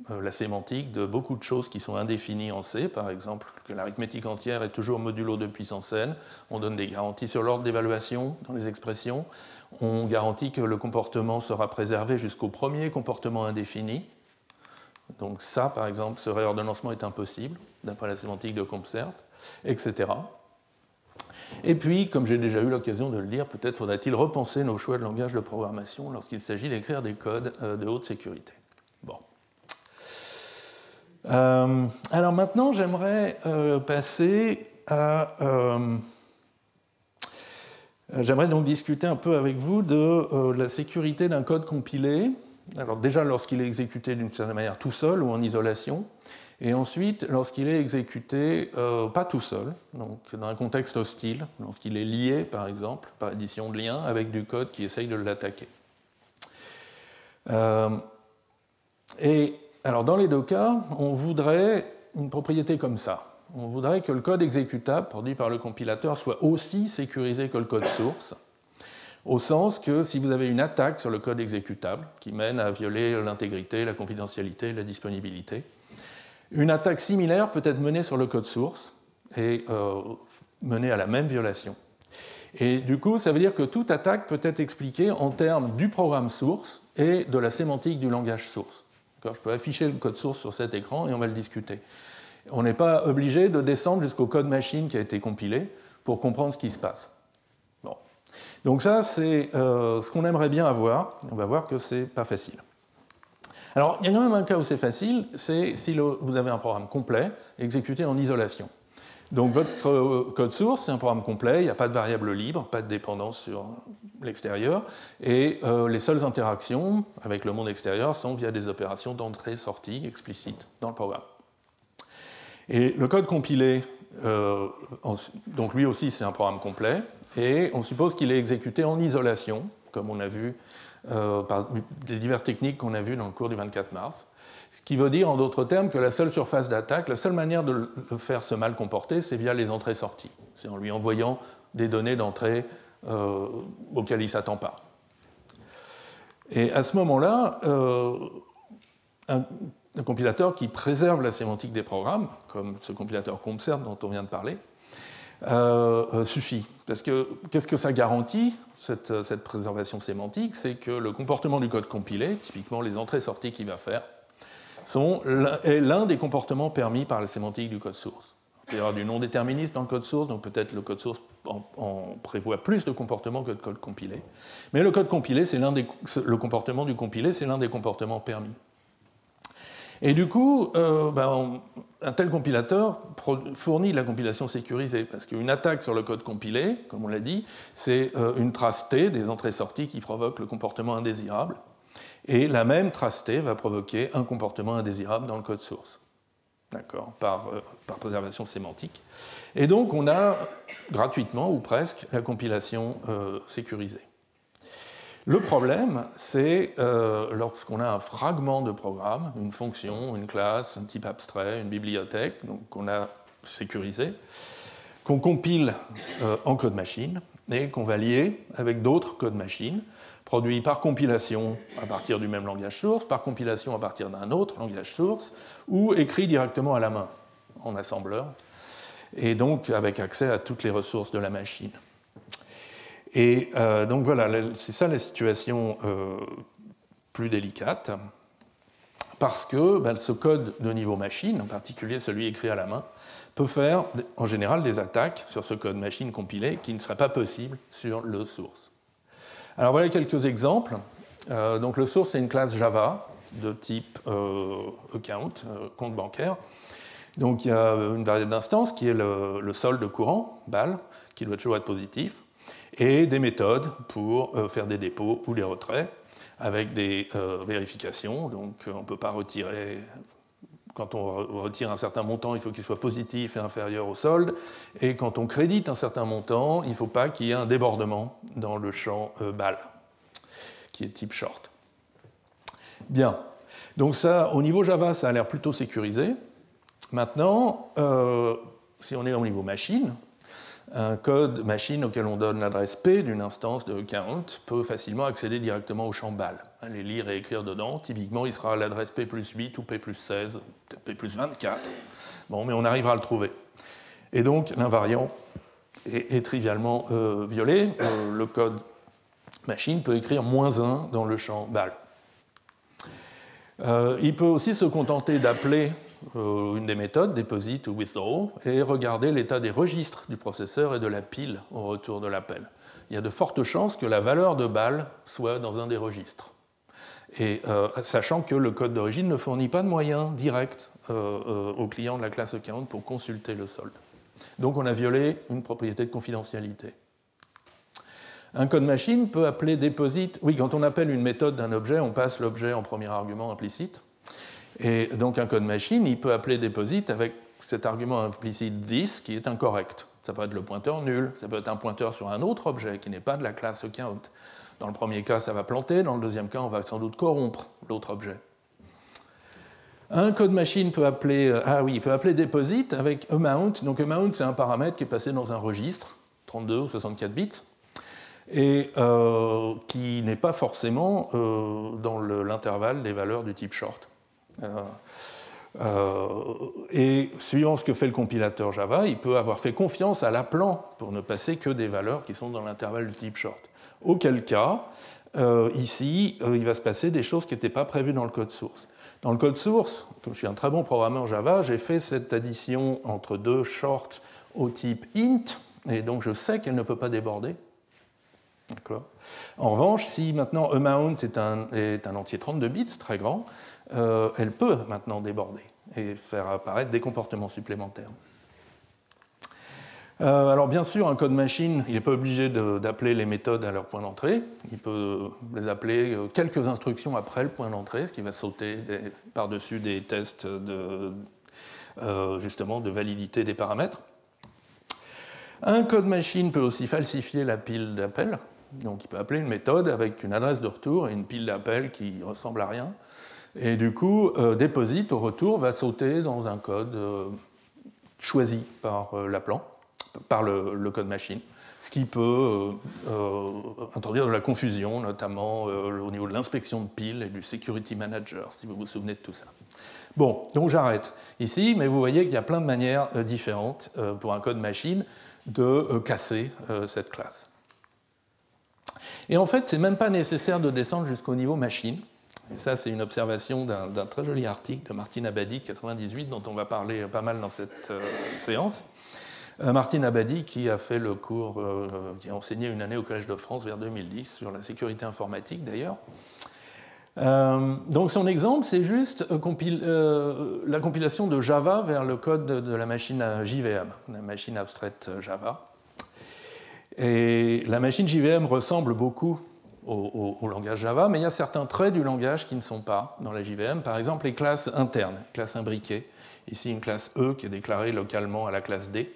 la sémantique de beaucoup de choses qui sont indéfinies en C, par exemple que l'arithmétique entière est toujours modulo de puissance n, on donne des garanties sur l'ordre d'évaluation dans les expressions, on garantit que le comportement sera préservé jusqu'au premier comportement indéfini, donc ça par exemple, ce réordonnancement est impossible, d'après la sémantique de CompCert, etc. Et puis, comme j'ai déjà eu l'occasion de le dire, peut-être faudrait-il repenser nos choix de langage de programmation lorsqu'il s'agit d'écrire des codes euh, de haute sécurité. Bon. Euh, alors maintenant, j'aimerais euh, passer à... j'aimerais donc discuter un peu avec vous de la sécurité d'un code compilé. Alors déjà, lorsqu'il est exécuté d'une certaine manière tout seul ou en isolation, et ensuite, lorsqu'il est exécuté euh, pas tout seul, donc dans un contexte hostile, lorsqu'il est lié, par exemple, par addition de liens, avec du code qui essaye de l'attaquer. Euh, et alors, dans les deux cas, on voudrait une propriété comme ça. On voudrait que le code exécutable produit par le compilateur soit aussi sécurisé que le code source, au sens que si vous avez une attaque sur le code exécutable qui mène à violer l'intégrité, la confidentialité, la disponibilité, une attaque similaire peut être menée sur le code source et euh, menée à la même violation. Et du coup, ça veut dire que toute attaque peut être expliquée en termes du programme source et de la sémantique du langage source. Je peux afficher le code source sur cet écran et on va le discuter. On n'est pas obligé de descendre jusqu'au code machine qui a été compilé pour comprendre ce qui se passe. Bon. Donc ça, c'est euh, ce qu'on aimerait bien avoir. On va voir que ce n'est pas facile. Alors, il y a quand même un cas où c'est facile, c'est si vous avez un programme complet exécuté en isolation. Donc votre euh, code source, c'est un programme complet, il n'y a pas de variable libre, pas de dépendance sur l'extérieur, et euh, les seules interactions avec le monde extérieur sont via des opérations d'entrée-sortie explicites dans le programme. Et le code compilé, euh, donc lui aussi c'est un programme complet, et on suppose qu'il est exécuté en isolation, comme on a vu euh, par les diverses techniques qu'on a vues dans le cours du 24 mars. Ce qui veut dire, en d'autres termes, que la seule surface d'attaque, la seule manière de le faire se mal comporter, c'est via les entrées-sorties. C'est en lui envoyant des données d'entrée euh, auxquelles il ne s'attend pas. Et à ce moment-là, euh, un, compilateur qui préserve la sémantique des programmes, comme ce compilateur CompSert dont on vient de parler, suffit. Parce que qu'est-ce que ça garantit cette, cette préservation sémantique, c'est que le comportement du code compilé, typiquement les entrées-sorties qu'il va faire, est l'un des comportements permis par la sémantique du code source. Il y avoir du non déterministe dans le code source, donc peut-être le code source en, prévoit plus de comportements que le code compilé. Mais le code compilé, c'est l'un des, le comportement du compilé, c'est l'un des comportements permis. Et du coup, euh, ben, un tel compilateur fournit la compilation sécurisée, parce qu'une attaque sur le code compilé, comme on l'a dit, c'est euh, une trace T des entrées-sorties qui provoque le comportement indésirable, et la même trace T va provoquer un comportement indésirable dans le code source, d'accord, par, euh, par préservation sémantique. Et donc on a gratuitement, ou presque, la compilation sécurisée. Le problème, c'est euh, lorsqu'on a un fragment de programme, une fonction, une classe, un type abstrait, une bibliothèque, qu'on a sécurisé, qu'on compile euh, en code machine et qu'on va lier avec d'autres codes machine, produits par compilation à partir du même langage source, par compilation à partir d'un autre langage source, ou écrit directement à la main en assembleur, et donc avec accès à toutes les ressources de la machine. Et euh, donc voilà, c'est ça la situation euh, plus délicate, parce que ben, ce code de niveau machine, en particulier celui écrit à la main, peut faire en général des attaques sur ce code machine compilé qui ne seraient pas possibles sur le source. Alors voilà quelques exemples. Euh, donc le source, c'est une classe Java de type account, compte bancaire. Donc il y a une variable d'instance qui est le, le solde courant, BAL, qui doit toujours être positif et des méthodes pour euh, faire des dépôts ou des retraits avec des euh, vérifications. Donc euh, on ne peut pas retirer, quand on retire un certain montant, il faut qu'il soit positif et inférieur au solde. Et quand on crédite un certain montant, il ne faut pas qu'il y ait un débordement dans le champ BAL, qui est type short. Bien. Donc ça, au niveau Java, ça a l'air plutôt sécurisé. Maintenant, si on est au niveau machine, un code machine auquel on donne l'adresse P d'une instance de count peut facilement accéder directement au champ BAL. Les lire et écrire dedans, typiquement il sera l'adresse P plus 8 ou P plus 16, peut-être P plus 24. Bon, mais on arrivera à le trouver. Et donc l'invariant est, trivialement euh, violé. Euh, le code machine peut écrire moins 1 dans le champ BAL. Euh, il peut aussi se contenter d'appeler une des méthodes, deposit ou withdraw, et regarder l'état des registres du processeur et de la pile au retour de l'appel. Il y a de fortes chances que la valeur de balle soit dans un des registres. Et euh, sachant que le code d'origine ne fournit pas de moyens directs euh, au client de la classe account pour consulter le solde. Donc on a violé une propriété de confidentialité. Un code machine peut appeler deposit. Oui, quand on appelle une méthode d'un objet, on passe l'objet en premier argument implicite. Et donc un code machine, il peut appeler deposit avec cet argument implicite this qui est incorrect. Ça peut être le pointeur nul, ça peut être un pointeur sur un autre objet qui n'est pas de la classe count. Dans le premier cas, ça va planter, dans le deuxième cas, on va sans doute corrompre l'autre objet. Un code machine peut appeler, euh, ah oui, peut appeler deposit avec amount. Donc amount, c'est un paramètre qui est passé dans un registre, 32 ou 64 bits, et euh, qui n'est pas forcément euh, dans l'intervalle des valeurs du type short. Euh, euh, et suivant ce que fait le compilateur Java, il peut avoir fait confiance à l'appelant pour ne passer que des valeurs qui sont dans l'intervalle du type short. Auquel cas, euh, ici, il va se passer des choses qui n'étaient pas prévues dans le code source. Dans le code source, comme je suis un très bon programmeur Java, j'ai fait cette addition entre deux shorts au type int, et donc je sais qu'elle ne peut pas déborder. En revanche, si maintenant amount est un, est un entier 32 bits, très grand, euh, elle peut maintenant déborder et faire apparaître des comportements supplémentaires. Euh, alors bien sûr, un code machine, il n'est pas obligé d'appeler les méthodes à leur point d'entrée. Il peut les appeler euh, quelques instructions après le point d'entrée, ce qui va sauter par-dessus des tests de, justement de validité des paramètres. Un code machine peut aussi falsifier la pile d'appel. Donc il peut appeler une méthode avec une adresse de retour et une pile d'appel qui ressemble à rien. Et du coup, euh, Deposit, au retour, va sauter dans un code euh, choisi par euh, l'appelant, par le, code machine, ce qui peut introduire de la confusion, notamment au niveau de l'inspection de piles et du security manager, si vous vous souvenez de tout ça. Bon, donc j'arrête ici, mais vous voyez qu'il y a plein de manières différentes pour un code machine de casser cette classe. Et en fait, c'est même pas nécessaire de descendre jusqu'au niveau machine. Et ça, c'est une observation d'un très joli article de Martine Abadi, 98, dont on va parler pas mal dans cette euh, séance. Euh, Martine Abadi, qui a fait le cours, euh, qui a enseigné une année au Collège de France vers 2010 sur la sécurité informatique d'ailleurs. donc son exemple, c'est juste la compilation de Java vers le code de, la machine JVM, la machine abstraite Java. Et la machine JVM ressemble beaucoup au, langage Java, mais il y a certains traits du langage qui ne sont pas dans la JVM. Par exemple, les classes internes, classes imbriquées. Ici, une classe E qui est déclarée localement à la classe D.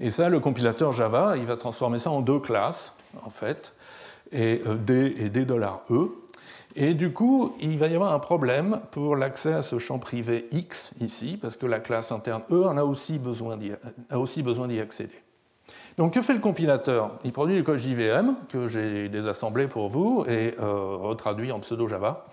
Et ça, le compilateur Java, il va transformer ça en deux classes, en fait, et euh, D et D$E. Et du coup, il va y avoir un problème pour l'accès à ce champ privé X ici, parce que la classe interne E en a aussi besoin d'y accéder. Donc que fait le compilateur? Il produit du code JVM que j'ai désassemblé pour vous et euh, retraduit en pseudo-Java.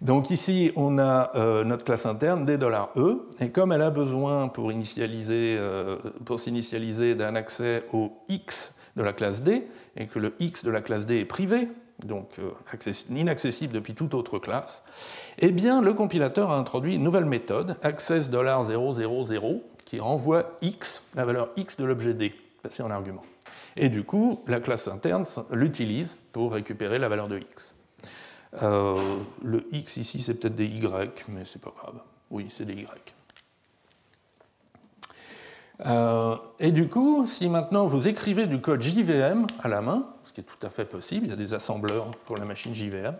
Donc ici, on a euh, notre classe interne D$E, et comme elle a besoin pour, euh, pour s'initialiser d'un accès au X de la classe D, et que le X de la classe D est privé, donc inaccessible depuis toute autre classe, eh bien le compilateur a introduit une nouvelle méthode, access$000, qui renvoie X, la valeur X de l'objet D en argument. Et du coup, la classe interne l'utilise pour récupérer la valeur de x. Euh, le x ici, c'est peut-être des y, mais c'est pas grave. Oui, c'est des y. Euh, et du coup, si maintenant vous écrivez du code JVM à la main, ce qui est tout à fait possible, il y a des assembleurs pour la machine JVM,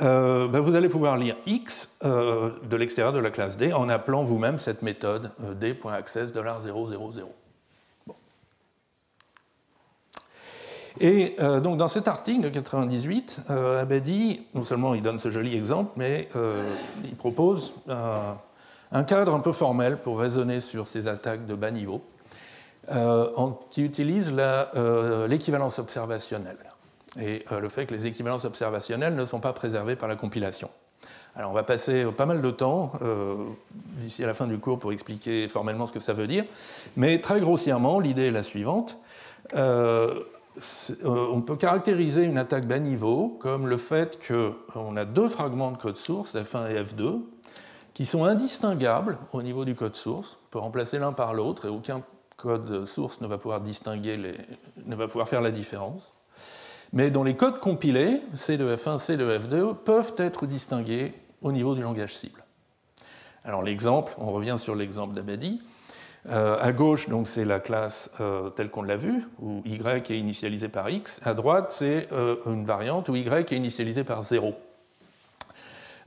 euh, ben vous allez pouvoir lire x de l'extérieur de la classe D en appelant vous-même cette méthode d.access$000. Et euh, donc dans cet article de 98, euh, Abedi, non seulement il donne ce joli exemple, mais euh, il propose un cadre un peu formel pour raisonner sur ces attaques de bas niveau. qui utilise l'équivalence observationnelle et le fait que les équivalences observationnelles ne sont pas préservées par la compilation. Alors on va passer pas mal de temps d'ici à la fin du cours pour expliquer formellement ce que ça veut dire, mais très grossièrement, l'idée est la suivante. Euh, on peut caractériser une attaque bas niveau comme le fait qu'on a deux fragments de code source, F1 et F2, qui sont indistinguables au niveau du code source. On peut remplacer l'un par l'autre et aucun code source ne va pouvoir faire la différence. Mais dont les codes compilés, C de F1, C de F2, peuvent être distingués au niveau du langage cible. Alors l'exemple, on revient sur l'exemple d'Abadi. Euh, à gauche, donc, c'est la classe euh, telle qu'on l'a vue, où y est initialisé par x. À droite, c'est euh, une variante où y est initialisé par 0.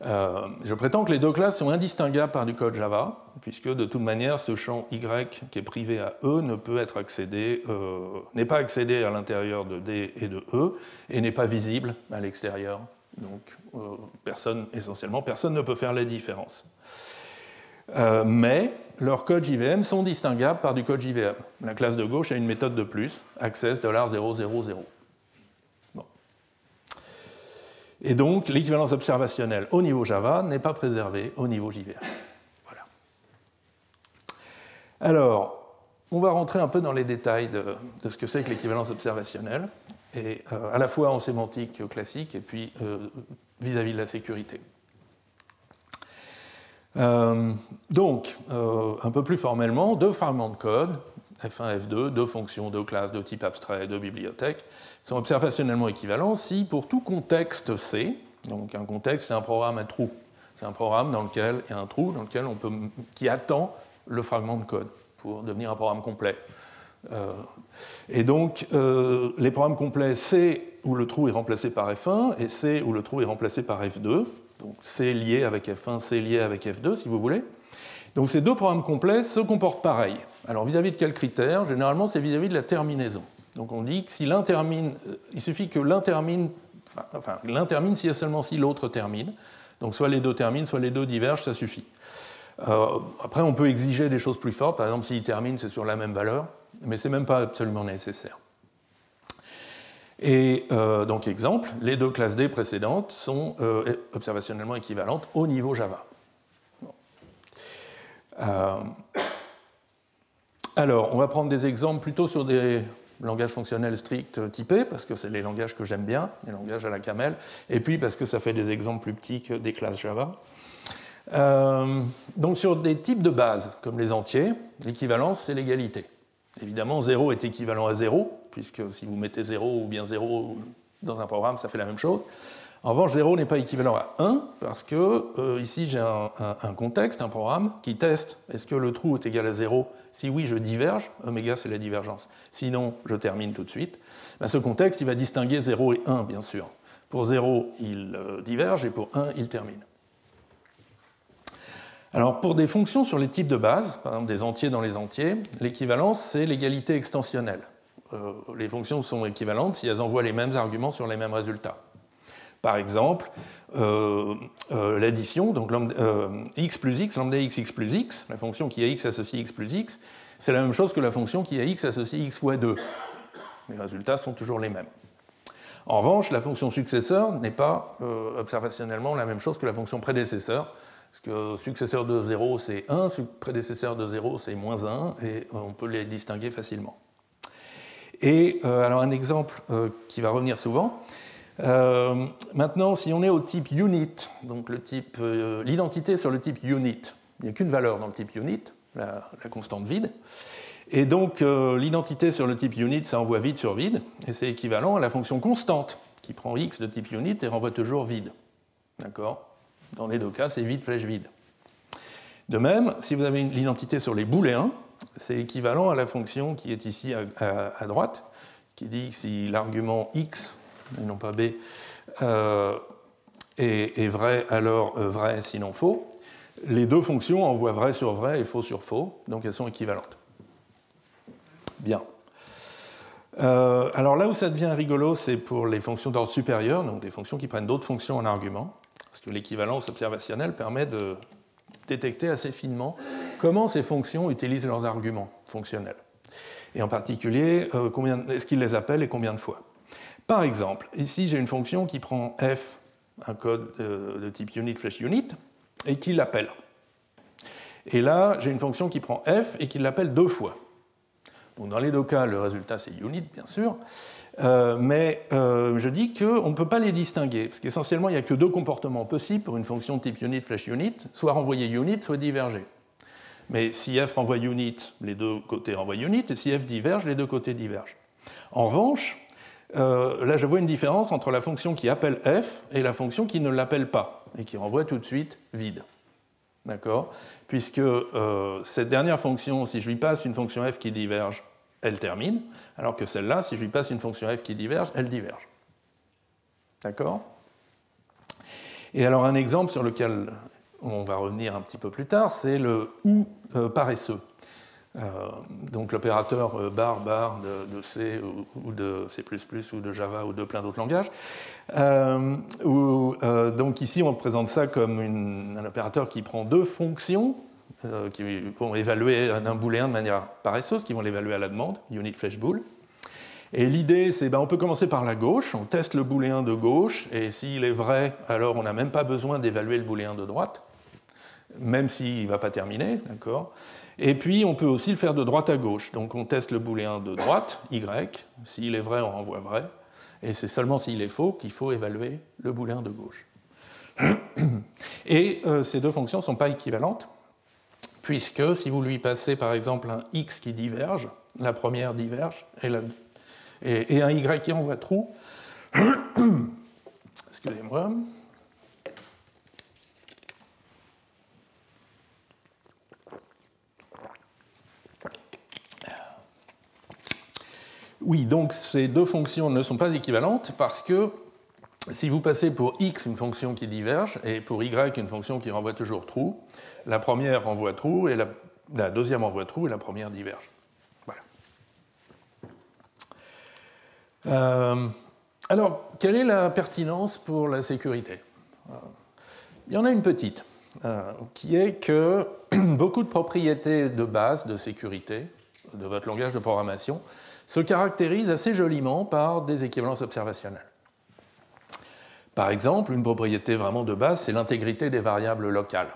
je prétends que les deux classes sont indistinguables par du code Java, puisque de toute manière, ce champ y qui est privé à e ne peut être accédé, n'est pas accédé à l'intérieur de d et de e, et n'est pas visible à l'extérieur. Donc, personne, essentiellement, personne ne peut faire la différence. mais leurs codes JVM sont distinguables par du code JVM. La classe de gauche a une méthode de plus, access $000. Bon. Et donc, l'équivalence observationnelle au niveau Java n'est pas préservée au niveau JVM. Voilà. Alors, on va rentrer un peu dans les détails de, ce que c'est que l'équivalence observationnelle, et euh, à la fois en sémantique classique et puis vis à -vis de la sécurité. Euh, donc, euh, un peu plus formellement, deux fragments de code, F1, F2, deux fonctions, deux classes, deux types abstraits, deux bibliothèques, sont observationnellement équivalents si pour tout contexte C, donc un contexte c'est un programme à trou, c'est un programme dans lequel il y a un trou dans lequel on peut, qui attend le fragment de code pour devenir un programme complet. Euh, et donc, les programmes complets C où le trou est remplacé par F1 et C où le trou est remplacé par F2, donc C lié avec F1, C lié avec F2, si vous voulez. Donc ces deux programmes complets se comportent pareil. Alors vis-à-vis de quels critères? Généralement, c'est vis-à-vis de la terminaison. Donc on dit que si l'un termine, euh, il suffit que l'un termine, enfin l'un termine si et seulement si l'autre termine. Donc soit les deux terminent, soit les deux divergent, ça suffit. Euh, après, on peut exiger des choses plus fortes. Par exemple, s'ils terminent, c'est sur la même valeur, mais c'est même pas absolument nécessaire. Et euh, donc, exemple, les deux classes D précédentes sont euh, observationnellement équivalentes au niveau Java. Euh, alors, on va prendre des exemples plutôt sur des langages fonctionnels stricts typés, parce que c'est les langages que j'aime bien, les langages à la camel, et puis parce que ça fait des exemples plus petits que des classes Java. donc, sur des types de base, comme les entiers, l'équivalence, c'est l'égalité. Évidemment, 0 est équivalent à 0, puisque si vous mettez 0 ou bien 0 dans un programme, ça fait la même chose. En revanche, 0 n'est pas équivalent à 1, parce que euh, ici j'ai un, contexte, un programme, qui teste est-ce que le trou est égal à 0 Si oui, je diverge, oméga c'est la divergence. Sinon, je termine tout de suite. Ben, ce contexte, il va distinguer 0 et 1, bien sûr. Pour 0, il euh, diverge, et pour 1, il termine. Alors pour des fonctions sur les types de base, par exemple des entiers dans les entiers, l'équivalence c'est l'égalité extensionnelle. Euh, les fonctions sont équivalentes si elles envoient les mêmes arguments sur les mêmes résultats. Par exemple, euh, euh, l'addition, donc x plus x, lambda x, x plus x, la fonction qui a x associe x plus x, c'est la même chose que la fonction qui a x associe x fois 2. Les résultats sont toujours les mêmes. En revanche, la fonction successeur n'est pas observationnellement la même chose que la fonction prédécesseur, parce que successeur de 0, c'est 1, prédécesseur de 0, c'est moins 1, et on peut les distinguer facilement. Et euh, alors un exemple euh, qui va revenir souvent. Euh, maintenant, si on est au type unit, donc l'identité sur le type unit, il n'y a qu'une valeur dans le type unit, la constante vide. Et donc l'identité sur le type unit, ça envoie vide sur vide, et c'est équivalent à la fonction constante qui prend x de type unit et renvoie toujours vide. D'accord? Dans les deux cas, c'est vide, flèche vide. De même, si vous avez l'identité sur les booléens, c'est équivalent à la fonction qui est ici à, droite, qui dit que si l'argument x, et non pas b, euh, est, vrai, alors euh, vrai, sinon faux. Les deux fonctions envoient vrai sur vrai et faux sur faux, donc elles sont équivalentes. Bien. Euh, alors là où ça devient rigolo, c'est pour les fonctions d'ordre supérieur, donc des fonctions qui prennent d'autres fonctions en argument parce que l'équivalence observationnelle permet de détecter assez finement comment ces fonctions utilisent leurs arguments fonctionnels. et en particulier combien est-ce qu'il les appelle et combien de fois? Par exemple, ici j'ai une fonction qui prend f, un code de, type unit flash unit, et qui l'appelle. Et là, j'ai une fonction qui prend f et qui l'appelle deux fois. Dans les deux cas, le résultat c'est unit, bien sûr, euh, mais euh, je dis qu'on ne peut pas les distinguer, parce qu'essentiellement, il n'y a que deux comportements possibles pour une fonction type unit flash unit, soit renvoyer unit, soit diverger. Mais si f renvoie unit, les deux côtés renvoient unit, et si f diverge, les deux côtés divergent. En revanche, euh, là je vois une différence entre la fonction qui appelle f et la fonction qui ne l'appelle pas, et qui renvoie tout de suite vide. D'accord? Puisque cette dernière fonction, si je lui passe une fonction f qui diverge, elle termine, alors que celle-là, si je lui passe une fonction f qui diverge, elle diverge. D'accord? Et alors un exemple sur lequel on va revenir un petit peu plus tard, c'est le ou euh, paresseux. Euh, donc l'opérateur euh, bar bar de, C ou, de C++ ou de Java ou de plein d'autres langages. donc ici on présente ça comme un opérateur qui prend deux fonctions euh, qui vont évaluer un booléen de manière paresseuse, qui vont l'évaluer à la demande, unit flash bool. Et l'idée, c'est ben, on peut commencer par la gauche, on teste le booléen de gauche, et s'il est vrai, alors on n'a même pas besoin d'évaluer le booléen de droite, même s'il ne va pas terminer, d'accord? Et puis on peut aussi le faire de droite à gauche, donc on teste le booléen de droite, y, s'il est vrai, on renvoie vrai, et c'est seulement s'il est faux qu'il faut évaluer le booléen de gauche. Et euh, ces deux fonctions ne sont pas équivalentes, puisque si vous lui passez par exemple un x qui diverge, la première diverge, et, un y qui envoie trou, excusez-moi, Oui, donc ces deux fonctions ne sont pas équivalentes parce que si vous passez pour x une fonction qui diverge et pour y une fonction qui renvoie toujours true, la première renvoie true et la, deuxième renvoie true et la première diverge. Voilà. Euh, alors, quelle est la pertinence pour la sécurité? Il y en a une petite, euh, qui est que beaucoup de propriétés de base de sécurité de votre langage de programmation se caractérisent assez joliment par des équivalences observationnelles. Par exemple, une propriété vraiment de base, c'est l'intégrité des variables locales.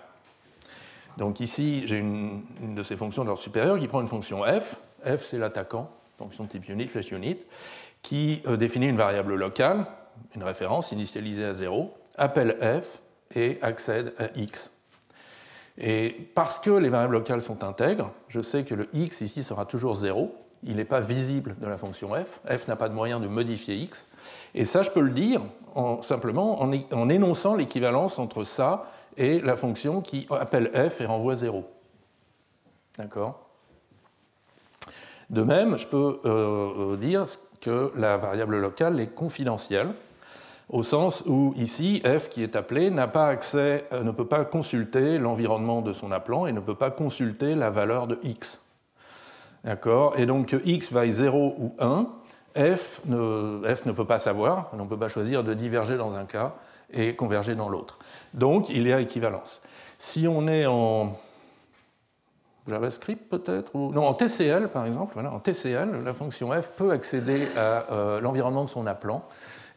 Donc ici, j'ai une, de ces fonctions de l'ordre supérieur qui prend une fonction f. f, c'est l'attaquant, fonction type unit, flash unit, qui euh, définit une variable locale, une référence initialisée à 0, appelle f et accède à x. Et parce que les variables locales sont intègres, je sais que le x ici sera toujours 0, il n'est pas visible de la fonction f, f n'a pas de moyen de modifier x, et ça je peux le dire simplement en, énonçant l'équivalence entre ça et la fonction qui appelle f et renvoie 0. D'accord? De même, je peux euh, euh, dire que la variable locale est confidentielle, au sens où ici, f qui est appelé n'a pas accès, euh, ne peut pas consulter l'environnement de son appelant et ne peut pas consulter la valeur de x. D'accord Et donc x vaille 0 ou 1, F ne, peut pas savoir, on ne peut pas choisir de diverger dans un cas et converger dans l'autre. Donc il y a équivalence. Si on est en JavaScript peut-être, ou non, en TCL par exemple, voilà, en TCL, la fonction f peut accéder à euh, l'environnement de son appelant,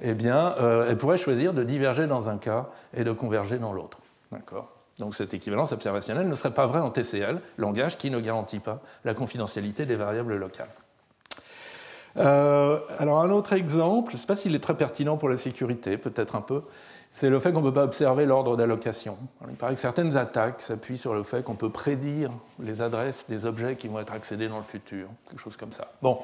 eh bien, euh, elle pourrait choisir de diverger dans un cas et de converger dans l'autre. D'accord donc cette équivalence observationnelle ne serait pas vraie en TCL, langage qui ne garantit pas la confidentialité des variables locales. Euh, alors un autre exemple, je ne sais pas s'il est très pertinent pour la sécurité, peut-être un peu, c'est le fait qu'on ne peut pas observer l'ordre d'allocation. Il paraît que certaines attaques s'appuient sur le fait qu'on peut prédire les adresses des objets qui vont être accédés dans le futur, quelque chose comme ça. Bon,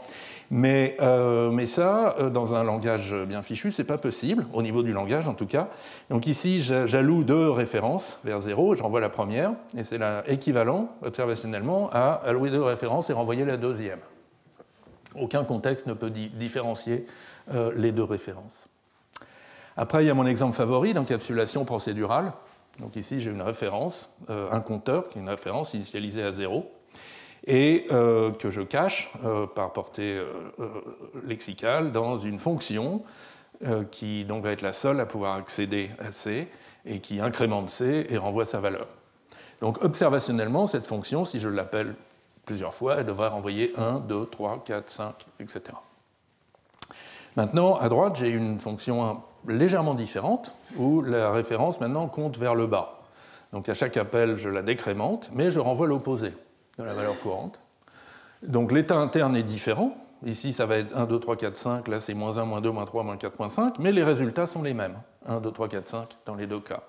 mais, euh, ça, euh, dans un langage bien fichu, c'est pas possible, au niveau du langage en tout cas. Donc ici, j'alloue deux références vers zéro, j'envoie la première, et c'est équivalent, observationnellement, à allouer deux références et renvoyer la deuxième. Aucun contexte ne peut différencier euh, les deux références. Après, il y a mon exemple favori d'encapsulation procédurale. Donc ici, j'ai une référence, euh, un compteur qui est une référence initialisée à 0 et euh, que je cache par portée lexicale dans une fonction qui donc va être la seule à pouvoir accéder à C et qui incrémente C et renvoie sa valeur. Donc observationnellement, cette fonction, si je l'appelle plusieurs fois, elle devrait renvoyer 1, 2, 3, 4, 5, etc. Maintenant, à droite, j'ai une fonction légèrement différente, où la référence maintenant compte vers le bas. Donc à chaque appel, je la décrémente, mais je renvoie l'opposé de la valeur courante. Donc l'état interne est différent. Ici, ça va être 1, 2, 3, 4, 5. Là, c'est moins 1, moins 2, moins 3, moins 4, moins 5. Mais les résultats sont les mêmes. 1, 2, 3, 4, 5 dans les deux cas.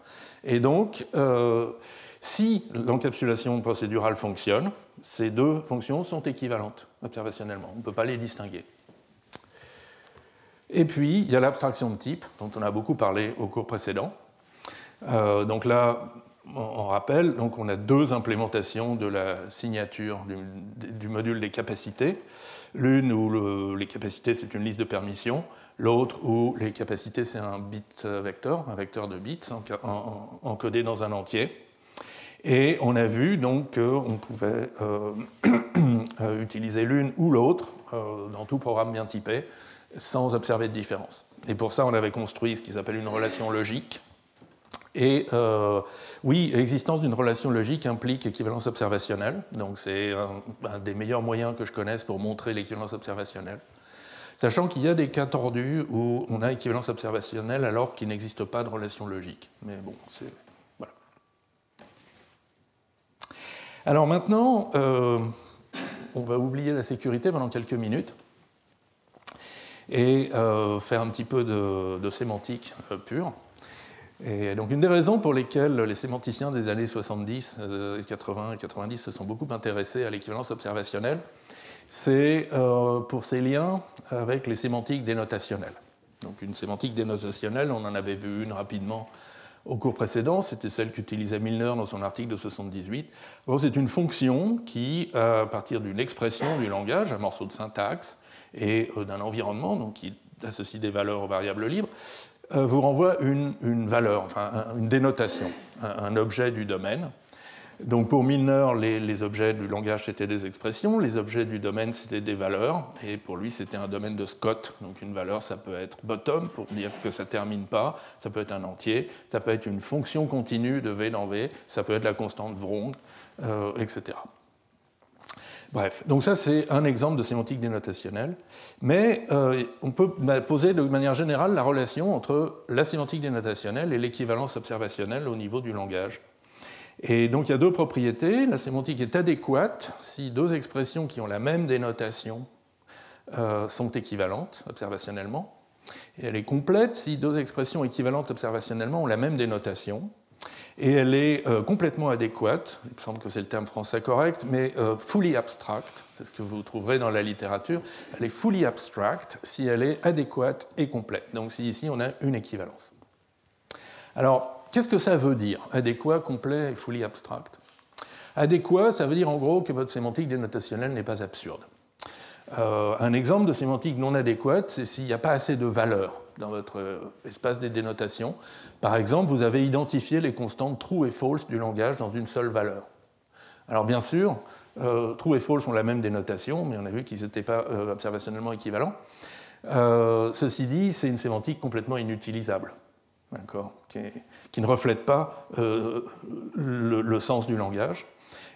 Et donc, euh, si l'encapsulation procédurale fonctionne, ces deux fonctions sont équivalentes observationnellement. On ne peut pas les distinguer. Et puis, il y a l'abstraction de type, dont on a beaucoup parlé au cours précédent. Euh, donc là, on rappelle, donc on a deux implémentations de la signature du, module des capacités. L'une où les capacités, c'est une liste de permissions. L'autre où les capacités, c'est un bit vecteur, un vecteur de bits encodé dans un entier. Et on a vu donc qu'on pouvait euh, euh, utiliser l'une ou l'autre dans tout programme bien typé sans observer de différence. Et pour ça, on avait construit ce qui s'appelle une relation logique. Et euh, oui, l'existence d'une relation logique implique équivalence observationnelle. Donc c'est un, des meilleurs moyens que je connaisse pour montrer l'équivalence observationnelle. Sachant qu'il y a des cas tordus où on a équivalence observationnelle alors qu'il n'existe pas de relation logique. Mais bon, c'est. Voilà. Alors maintenant, euh, on va oublier la sécurité pendant quelques minutes et euh, faire un petit peu de, sémantique euh, pure. Et donc une des raisons pour lesquelles les sémanticiens des années 70, 80 et 90 se sont beaucoup intéressés à l'équivalence observationnelle, c'est euh, pour ses liens avec les sémantiques dénotationnelles. Donc une sémantique dénotationnelle, on en avait vu une rapidement au cours précédent, c'était celle qu'utilisait Milner dans son article de 78. c'est une fonction qui, à partir d'une expression du langage, un morceau de syntaxe, et euh, d'un environnement, donc qui associe des valeurs aux variables libres, euh, vous renvoie une, valeur, enfin une dénotation, un, objet du domaine. Donc pour Milner, les, objets du langage c'était des expressions, les objets du domaine c'était des valeurs, et pour lui c'était un domaine de Scott. Donc une valeur ça peut être bottom pour dire que ça termine pas, ça peut être un entier, ça peut être une fonction continue de V dans V, ça peut être la constante Vrong, euh, etc. Bref, donc ça c'est un exemple de sémantique dénotationnelle, mais euh, on peut poser de manière générale la relation entre la sémantique dénotationnelle et l'équivalence observationnelle au niveau du langage. Et donc il y a deux propriétés. La sémantique est adéquate si deux expressions qui ont la même dénotation euh, sont équivalentes observationnellement. Et elle est complète si deux expressions équivalentes observationnellement ont la même dénotation et elle est euh, complètement adéquate, il me semble que c'est le terme français correct, mais euh, fully abstract, c'est ce que vous trouverez dans la littérature, elle est fully abstract si elle est adéquate et complète. Donc si ici on a une équivalence. Alors, qu'est-ce que ça veut dire, adéquat, complet et fully abstract? Adéquat, ça veut dire en gros que votre sémantique dénotationnelle n'est pas absurde. Euh, un exemple de sémantique non adéquate, c'est s'il n'y a pas assez de valeur dans votre espace des dénotations. Par exemple, vous avez identifié les constantes true et false du langage dans une seule valeur. Alors bien sûr, euh, true et false ont la même dénotation, mais on a vu qu'ils n'étaient pas euh, observationnellement équivalents. Euh, ceci dit, c'est une sémantique complètement inutilisable, qui, qui, ne reflète pas le, sens du langage.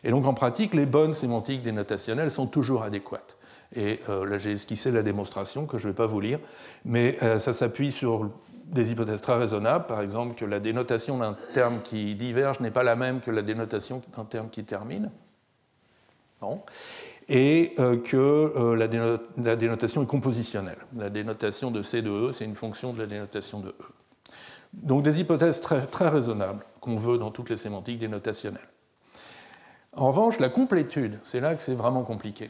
Et donc en pratique, les bonnes sémantiques dénotationnelles sont toujours adéquates. Et là, j'ai esquissé la démonstration que je ne vais pas vous lire, mais ça s'appuie sur des hypothèses très raisonnables, par exemple que la dénotation d'un terme qui diverge n'est pas la même que la dénotation d'un terme qui termine. Et euh, que euh, la, dénotation est compositionnelle. La dénotation de C de E, c'est une fonction de la dénotation de E. Donc des hypothèses très, très raisonnables qu'on veut dans toutes les sémantiques dénotationnelles. En revanche, la complétude, c'est là que c'est vraiment compliqué.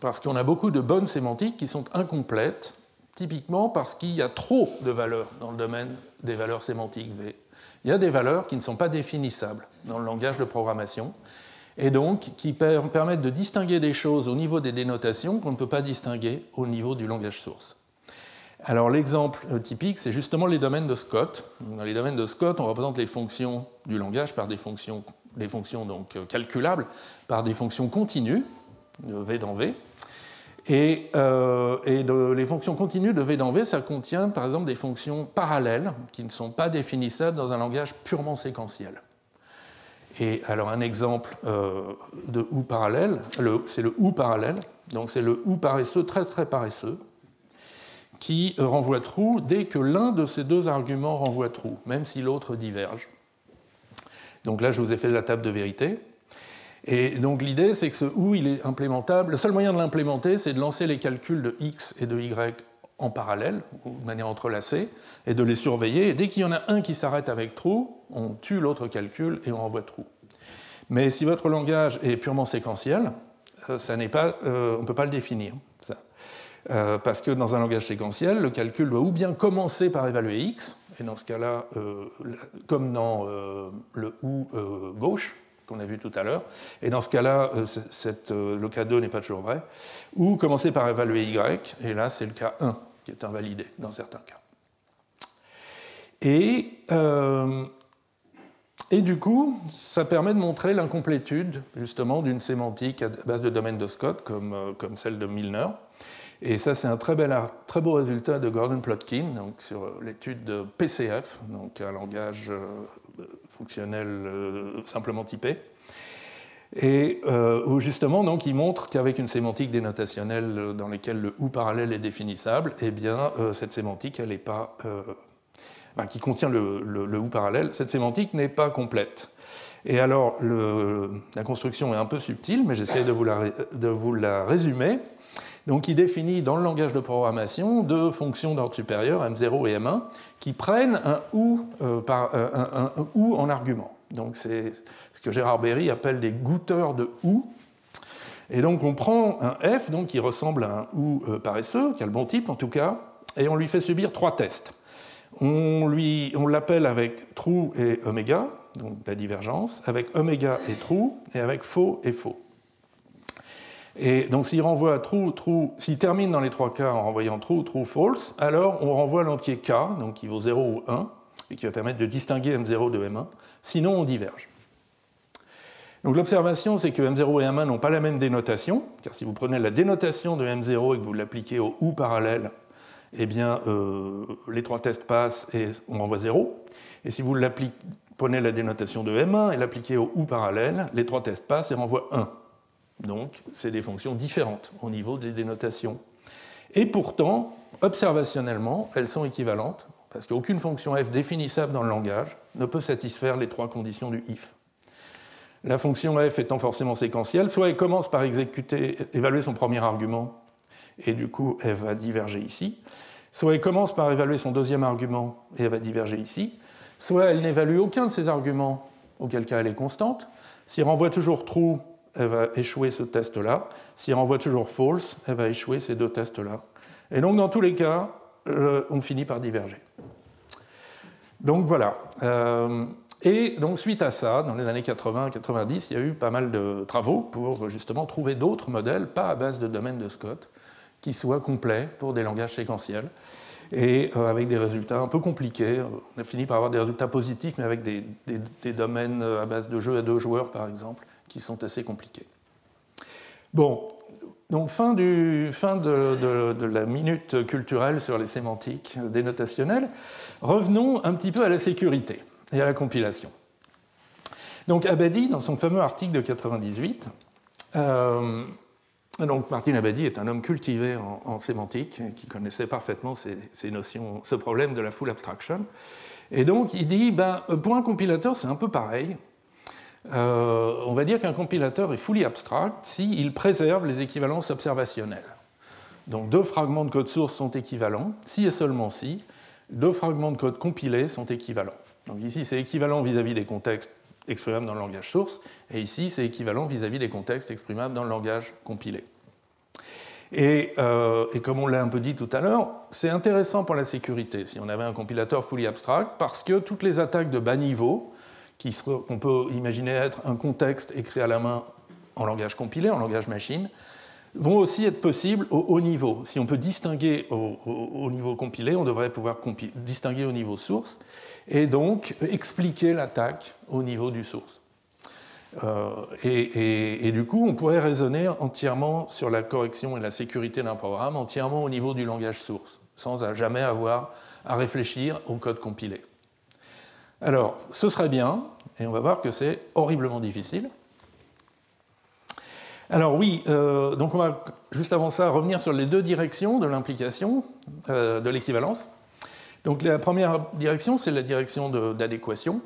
Parce qu'on a beaucoup de bonnes sémantiques qui sont incomplètes typiquement parce qu'il y a trop de valeurs dans le domaine des valeurs sémantiques V. Il y a des valeurs qui ne sont pas définissables dans le langage de programmation, et donc qui permettent de distinguer des choses au niveau des dénotations qu'on ne peut pas distinguer au niveau du langage source. Alors l'exemple euh, typique, c'est justement les domaines de Scott. Dans les domaines de Scott, on représente les fonctions du langage par des fonctions, des fonctions donc euh, calculables, par des fonctions continues, V dans V, et, euh, les fonctions continues de V dans V, ça contient par exemple des fonctions parallèles qui ne sont pas définissables dans un langage purement séquentiel. Et alors un exemple de OU parallèle, c'est le OU parallèle, donc c'est le OU paresseux très très paresseux, qui renvoie true dès que l'un de ces deux arguments renvoie true, même si l'autre diverge. Donc là, je vous ai fait la table de vérité. Et donc l'idée, c'est que ce OU, il est implémentable. Le seul moyen de l'implémenter, c'est de lancer les calculs de x et de y en parallèle, de manière entrelacée, et de les surveiller. Et dès qu'il y en a un qui s'arrête avec true, on tue l'autre calcul et on renvoie true. Mais si votre langage est purement séquentiel, euh, ça pas, euh, on ne peut pas le définir. Ça. Euh, parce que dans un langage séquentiel, le calcul doit ou bien commencer par évaluer x, et dans ce cas-là, comme dans le ou gauche, qu'on a vu tout à l'heure. Et dans ce cas-là, le cas 2 n'est pas toujours vrai. Ou commencer par évaluer y, et là, c'est le cas 1 qui est invalidé dans certains cas. Et, euh, et du coup, ça permet de montrer l'incomplétude justement d'une sémantique à base de domaine de Scott comme, euh, comme celle de Milner. Et ça, c'est un très, bel, très beau résultat de Gordon Plotkin sur l'étude de PCF, donc un langage euh, fonctionnel simplement typé et euh, où justement donc, il montre qu'avec une sémantique dénotationnelle dans laquelle le ou parallèle est définissable, eh bien euh, cette sémantique elle est pas, euh, qui contient le, ou parallèle, cette sémantique n'est pas complète. Et alors la construction est un peu subtile, mais j'essaie de, de vous la résumer. Donc il définit dans le langage de programmation deux fonctions d'ordre supérieur, M0 et M1, qui prennent un ou, un ou en argument. Donc c'est ce que Gérard Berry appelle des goûteurs de ou. Et donc on prend un f donc, qui ressemble à un ou euh, paresseux, qui a le bon type en tout cas, et on lui fait subir trois tests. On l'appelle avec true et oméga, donc la divergence, avec oméga et true, et avec faux et faux. Et donc s'il renvoie true, true, s'il termine dans les trois cas en renvoyant true, true, false, alors on renvoie l'entier k, donc qui vaut 0 ou 1, et qui va permettre de distinguer M0 de M1, sinon on diverge. Donc l'observation, c'est que M0 et M1 n'ont pas la même dénotation, car si vous prenez la dénotation de M0 et que vous l'appliquez au OU parallèle, eh bien, euh, les trois tests passent et on renvoie 0. Et si vous prenez la dénotation de M1 et l'appliquez au OU parallèle, les trois tests passent et renvoient 1. Donc, c'est des fonctions différentes au niveau des dénotations. Et pourtant, observationnellement, elles sont équivalentes parce qu'aucune fonction f définissable dans le langage ne peut satisfaire les trois conditions du if. La fonction f étant forcément séquentielle, soit elle commence par évaluer son premier argument, et du coup elle va diverger ici, soit elle commence par évaluer son deuxième argument, et elle va diverger ici, soit elle n'évalue aucun de ces arguments, auquel cas elle est constante. Si renvoie toujours true, elle va échouer ce test-là. Si elle renvoie toujours false, elle va échouer ces deux tests-là. Et donc dans tous les cas, euh, on finit par diverger. Donc voilà. Euh, et donc suite à ça, dans les années 80-90, il y a eu pas mal de travaux pour justement trouver d'autres modèles, pas à base de domaine de Scott, qui soient complets pour des langages séquentiels. Et euh, avec des résultats un peu compliqués. On a fini par avoir des résultats positifs, mais avec des, des domaines à base de jeux à deux joueurs, par exemple, qui sont assez compliqués. Bon, donc fin de, la minute culturelle sur les sémantiques dénotationnelles, revenons un petit peu à la sécurité et à la compilation. Donc Abadi, dans son fameux article de 98, euh, donc Martin Abadi est un homme cultivé en, sémantique qui connaissait parfaitement ces, notions, ce problème de la full abstraction. Et donc il dit, ben, pour un compilateur c'est un peu pareil, euh, on va dire qu'un compilateur est fully abstract s'il préserve les équivalences observationnelles. Donc deux fragments de code source sont équivalents, si et seulement si, deux fragments de code compilés sont équivalents. Donc ici c'est équivalent vis-à-vis des contextes exprimables dans le langage source, et ici c'est équivalent vis-à-vis des contextes exprimables dans le langage compilé. Euh, et, comme on l'a un peu dit tout à l'heure, c'est intéressant pour la sécurité si on avait un compilateur fully abstract, parce que toutes les attaques de bas niveau, qu'on peut imaginer être un contexte écrit à la main en langage compilé, en langage machine, vont aussi être possibles au haut niveau. Si on peut distinguer au, niveau compilé, on devrait pouvoir distinguer au niveau source et donc expliquer l'attaque au niveau du source. Euh, et, du coup, on pourrait raisonner entièrement sur la correction et la sécurité d'un programme, entièrement au niveau du langage source, sans jamais avoir à réfléchir au code compilé. Alors, ce serait bien, Et on va voir que c'est horriblement difficile. Alors oui, euh, donc on va juste avant ça revenir sur les deux directions de l'implication euh, de l'équivalence. Donc la première direction, c'est la direction d'adéquation,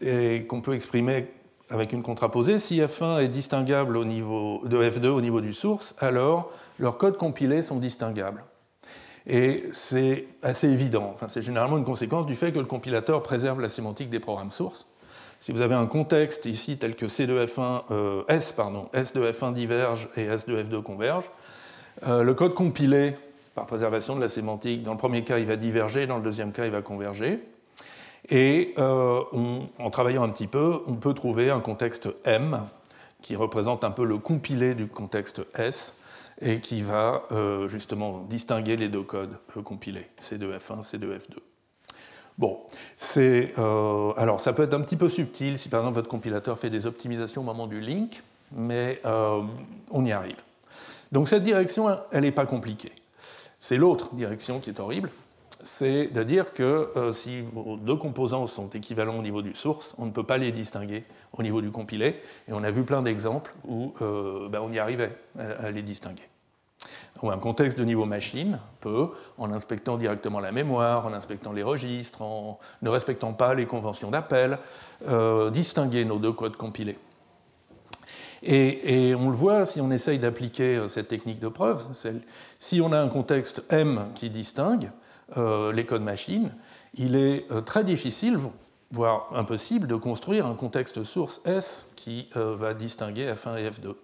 et qu'on peut exprimer avec une contraposée. Si F1 est distinguable au niveau de F2 au niveau du source, alors leurs codes compilés sont distinguables. Et c'est assez évident. Enfin, c'est généralement une conséquence du fait que le compilateur préserve la sémantique des programmes sources. Si vous avez un contexte ici tel que C de F1, euh, S, pardon, S de F1 diverge et S de F2 converge, euh, le code compilé par préservation de la sémantique, dans le premier cas, il va diverger, dans le deuxième cas, il va converger. Et euh, en travaillant un petit peu, on peut trouver un contexte M qui représente un peu le compilé du contexte S et qui va justement distinguer les deux codes compilés, C2F1, C2F2. Bon, c'est euh, alors ça peut être un petit peu subtil si par exemple votre compilateur fait des optimisations au moment du link, mais euh, on y arrive. Donc cette direction, elle n'est pas compliquée. C'est l'autre direction qui est horrible, c'est de dire que euh, si vos deux composants sont équivalents au niveau du source, on ne peut pas les distinguer au niveau du compilé, et on a vu plein d'exemples où ben, on y arrivait à les distinguer un contexte de niveau machine peut, en inspectant directement la mémoire, en inspectant les registres, en ne respectant pas les conventions d'appel, euh, distinguer nos deux codes compilés. Et, on le voit si on essaye d'appliquer euh, cette technique de preuve. Si on a un contexte M qui distingue euh, les codes machine, il est très difficile, voire impossible, de construire un contexte source S qui va distinguer F1 et F2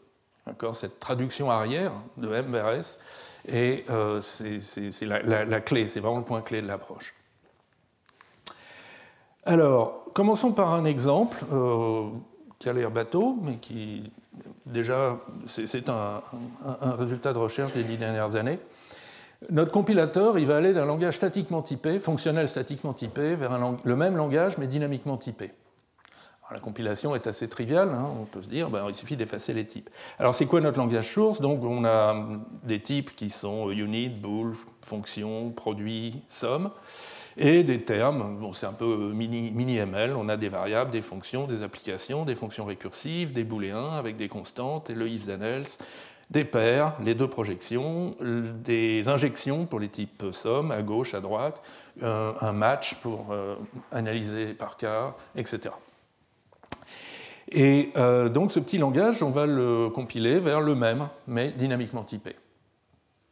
cette traduction arrière de M vers S, euh, c'est la, clé, c'est vraiment le point clé de l'approche. Alors, commençons par un exemple euh, qui a l'air bateau, mais qui déjà, c'est un, résultat de recherche des dix dernières années. Notre compilateur, il va aller d'un langage statiquement typé, fonctionnel statiquement typé, vers le même langage mais dynamiquement typé la compilation est assez triviale, hein. on peut se dire, ben, il suffit d'effacer les types. Alors c'est quoi notre langage source? Donc on a des types qui sont unit, bool, fonction, produit, somme, et des termes, bon, c'est un peu mini-ML, on a des variables, des fonctions, des applications, des fonctions récursives, des booléens avec des constantes, et le if then else, des paires, les deux projections, des injections pour les types somme, à gauche, à droite, un match pour euh, analyser par cas, etc. Et euh, donc ce petit langage, on va le compiler vers le même, mais dynamiquement typé.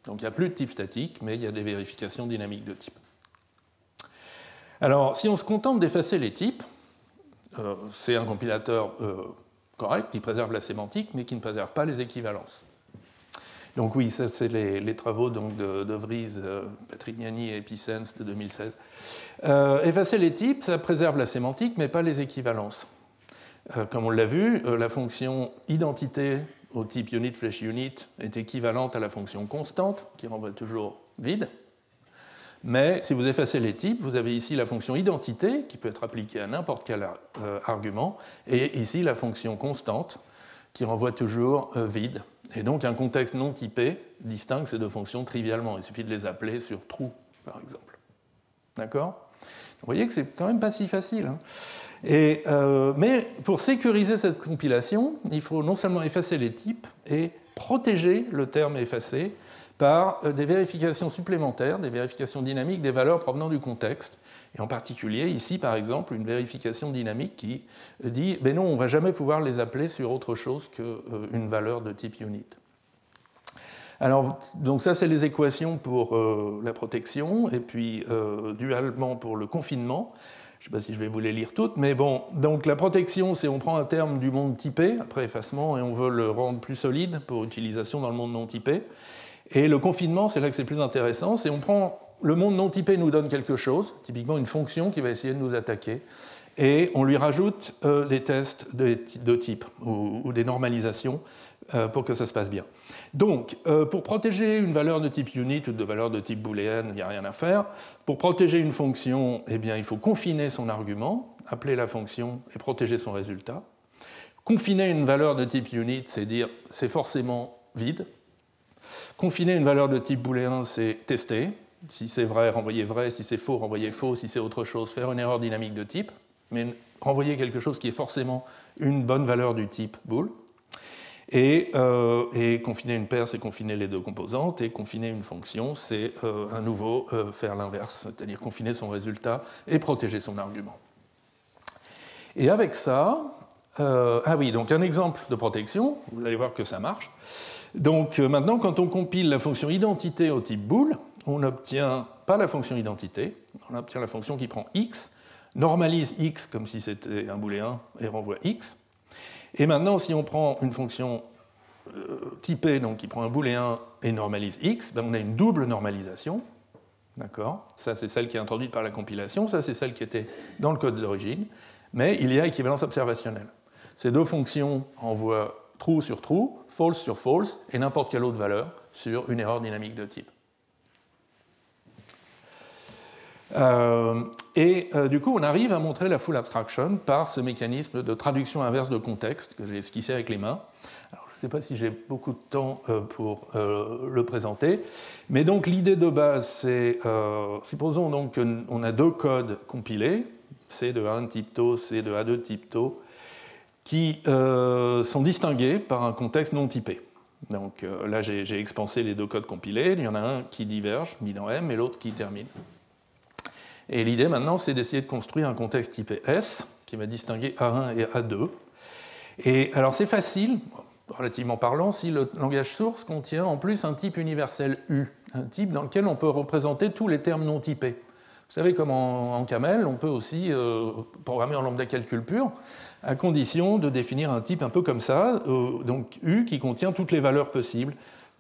Donc il n'y a plus de type statique, mais il y a des vérifications dynamiques de type. Alors si on se contente d'effacer les types, euh, c'est un compilateur correct qui préserve la sémantique, mais qui ne préserve pas les équivalences. Donc oui, ça c'est les, travaux donc, de, Vries, Patrignani et Epicens de 2016. effacer les types, ça préserve la sémantique, mais pas les équivalences. Euh, comme on l'a vu, euh, la fonction identité au type unit flash unit est équivalente à la fonction constante, qui renvoie toujours vide. Mais si vous effacez les types, vous avez ici la fonction identité, qui peut être appliquée à n'importe quel euh, argument, et ici la fonction constante, qui renvoie toujours vide. Et donc un contexte non typé distingue ces deux fonctions trivialement. Il suffit de les appeler sur true, par exemple. D'accord? Vous voyez que c'est quand même pas si facile. Hein euh, mais pour sécuriser cette compilation, il faut non seulement effacer les types et protéger le terme effacé par euh, des vérifications supplémentaires, des vérifications dynamiques des valeurs provenant du contexte. Et en particulier, ici, par exemple, une vérification dynamique qui dit ben non, on ne va jamais pouvoir les appeler sur autre chose qu'une euh, valeur de type unit. Alors, donc ça, c'est les équations pour la protection, et puis dualement pour le confinement. Je ne sais pas si je vais vous les lire toutes, mais bon, donc la protection, c'est on prend un terme du monde typé, après effacement, et on veut le rendre plus solide pour utilisation dans le monde non typé. Et le confinement, c'est là que c'est plus intéressant, c'est on prend le monde non typé nous donne quelque chose, typiquement une fonction qui va essayer de nous attaquer, et on lui rajoute euh, des tests de, type ou, des normalisations euh, pour que ça se passe bien. Donc, euh, pour protéger une valeur de type unit ou de valeur de type booléenne, il n'y a rien à faire. Pour protéger une fonction, eh bien, il faut confiner son argument, appeler la fonction et protéger son résultat. Confiner une valeur de type unit, c'est dire c'est forcément vide. Confiner une valeur de type booléen, c'est tester. Si c'est vrai, renvoyer vrai. Si c'est faux, renvoyer faux. Si c'est autre chose, faire une erreur dynamique de type. mais renvoyer quelque chose qui est forcément une bonne valeur du type bool. Et, et confiner une paire, c'est confiner les deux composantes, et confiner une fonction, c'est à nouveau faire l'inverse, c'est-à-dire confiner son résultat et protéger son argument. Et avec ça, euh, ah oui, donc un exemple de protection, vous allez voir que ça marche. Donc euh, maintenant, quand on compile la fonction identité au type bool, on n'obtient pas la fonction identité, on obtient la fonction qui prend x, normalise x comme si c'était un booléen et renvoie x. Et maintenant, si on prend une fonction euh, typée, donc qui prend un booléen et normalise x, ben on a une double normalisation. D'accord? Ça, c'est celle qui est introduite par la compilation, ça, c'est celle qui était dans le code d'origine mais il y a équivalence observationnelle. Ces deux fonctions envoient true sur true, false sur false, et n'importe quelle autre valeur sur une erreur dynamique de type. Euh, et euh, du coup, on arrive à montrer la full abstraction par ce mécanisme de traduction inverse de contexte que j'ai esquissé avec les mains. Je ne sais pas si j'ai beaucoup de temps euh, pour le présenter, mais donc l'idée de base, c'est, supposons donc qu'on a deux codes compilés, C de 1 type tau, C de A2 type tau, qui sont distingués par un contexte non typé. Donc là, j'ai expansé les deux codes compilés. Il y en a un qui diverge, mis dans M, et l'autre qui termine. Et l'idée maintenant, c'est d'essayer de construire un contexte typé S qui va distinguer A1 et A2. Et alors c'est facile, relativement parlant, si le langage source contient en plus un type universel U, un type dans lequel on peut représenter tous les termes non typés. Vous savez, comme en, Camel, on peut aussi euh, programmer en lambda calcul pur, à condition de définir un type un peu comme ça, euh, donc U qui contient toutes les valeurs possibles,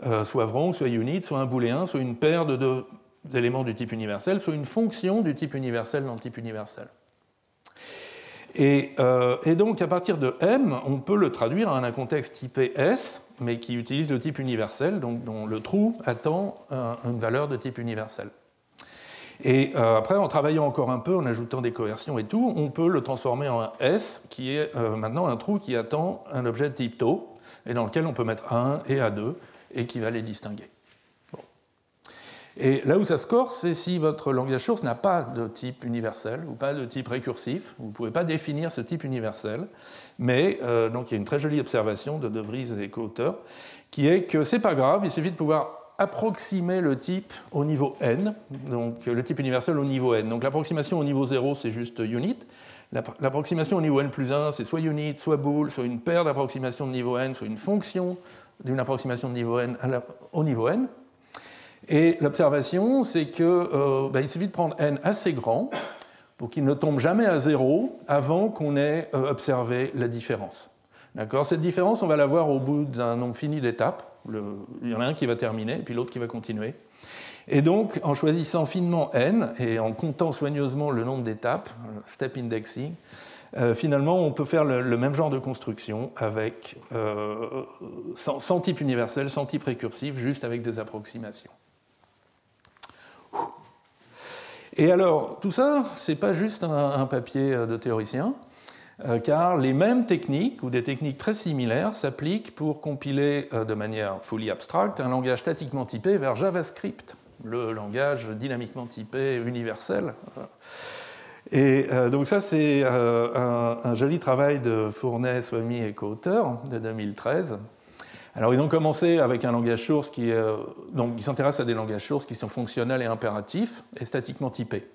euh, soit wrong, soit unit, soit un booléen, soit une paire de deux éléments du type universel, soit une fonction du type universel dans le type universel. Et, donc, à partir de M, on peut le traduire en un contexte typé S, mais qui utilise le type universel, donc dont le true attend une valeur de type universel. Et euh, après, en travaillant encore un peu, en ajoutant des coercions et tout, on peut le transformer en un S, qui est euh, maintenant un trou qui attend un objet de type tau, et dans lequel on peut mettre A1 et A2, et qui va les distinguer. Et là où ça se corse, c'est si votre langage source n'a pas de type universel ou pas de type récursif. Vous ne pouvez pas définir ce type universel. Mais euh, donc il y a une très jolie observation de De Vries et co-auteurs qui est que c'est pas grave, il suffit de pouvoir approximer le type au niveau n, donc le type universel au niveau n. Donc l'approximation au niveau 0, c'est juste unit. L'approximation au niveau n plus 1, c'est soit unit, soit bool, soit une paire d'approximations de niveau n, soit une fonction d'une approximation de niveau n au niveau n. Et l'observation, c'est qu'il euh, ben, suffit de prendre n assez grand pour qu'il ne tombe jamais à 0 avant qu'on ait euh, observé la différence. Cette différence, on va la voir au bout d'un nombre fini d'étapes il y en a un qui va terminer, puis l'autre qui va continuer. Et donc, en choisissant finement n et en comptant soigneusement le nombre d'étapes, step indexing, euh, finalement, on peut faire le, même genre de construction avec euh, sans, type universel, sans type récursif, juste avec des approximations. Et alors, tout ça, c'est pas juste un papier de théoricien. Euh, car les mêmes techniques, ou des techniques très similaires, s'appliquent pour compiler euh, de manière fully abstracte un langage statiquement typé vers JavaScript, le langage dynamiquement typé universel. Et euh, donc ça, c'est un, joli travail de Fournet, Swamy et co-auteur de 2013. Alors ils ont commencé avec un langage source qui, s'intéressent à des langages sources qui sont fonctionnels et impératifs et statiquement typés.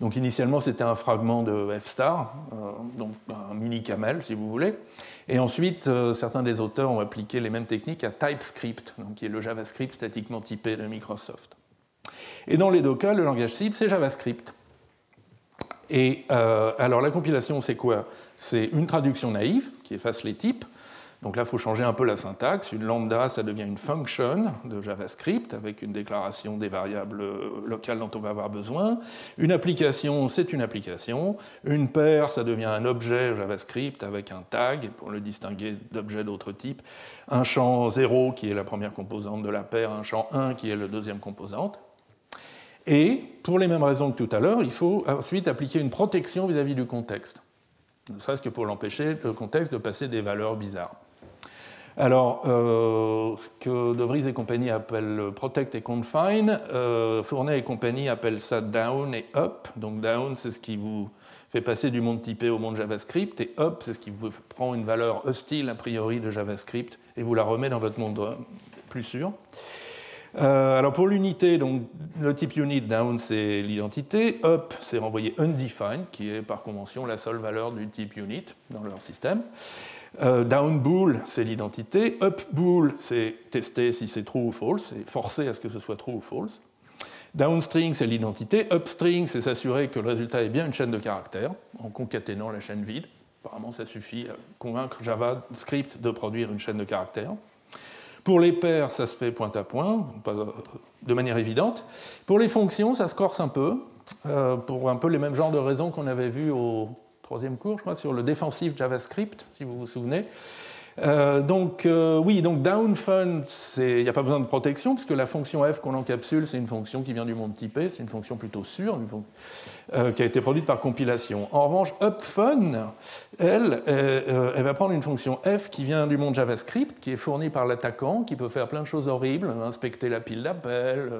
Donc initialement, c'était un fragment de F-star, euh, donc un mini camel, si vous voulez. Et ensuite, euh, certains des auteurs ont appliqué les mêmes techniques à TypeScript, qui est le JavaScript statiquement typé de Microsoft. Et dans les deux cas, le langage type, c'est JavaScript. Et euh, alors la compilation, c'est quoi? C'est une traduction naïve qui efface les types, donc là, il faut changer un peu la syntaxe. Une lambda, ça devient une function de JavaScript avec une déclaration des variables locales dont on va avoir besoin. Une application, c'est une application. Une paire, ça devient un objet JavaScript avec un tag pour le distinguer d'objets d'autres types. Un champ 0 qui est la première composante de la paire, un champ 1 qui est la deuxième composante. Et pour les mêmes raisons que tout à l'heure, il faut ensuite appliquer une protection vis-à-vis -vis du contexte. Ne serait-ce que pour l'empêcher, le contexte, de passer des valeurs bizarres. Alors, euh, ce que De Vries et compagnie appellent protect et confine, euh, Fournet et compagnie appellent ça down et up. Donc down, c'est ce qui vous fait passer du monde typé au monde JavaScript, et up, c'est ce qui vous prend une valeur hostile a priori de JavaScript et vous la remet dans votre monde euh, plus sûr. alors pour l'unité, donc le type unit down c'est l'identité, up c'est renvoyer undefined, qui est par convention la seule valeur du type unit dans leur système. Euh, down bool, c'est l'identité. Up bool, c'est tester si c'est true ou false, c'est forcer à ce que ce soit true ou false. Downstring, c'est l'identité. Upstring, c'est s'assurer que le résultat est bien une chaîne de caractères en concaténant la chaîne vide. Apparemment, ça suffit à convaincre JavaScript de produire une chaîne de caractères. Pour les paires, ça se fait point à point, de manière évidente. Pour les fonctions, ça se corse un peu, euh, pour un peu les mêmes genres de raisons qu'on avait vues au troisième cours, je crois, sur le défensif JavaScript, si vous vous souvenez. Euh, donc euh, oui, donc downFun, il n'y a pas besoin de protection, puisque la fonction f qu'on encapsule, c'est une fonction qui vient du monde typé, c'est une fonction plutôt sûre, euh, qui a été produite par compilation. En revanche, upFun, elle, elle va prendre une fonction f qui vient du monde JavaScript, qui est fournie par l'attaquant, qui peut faire plein de choses horribles, inspecter la pile d'appel,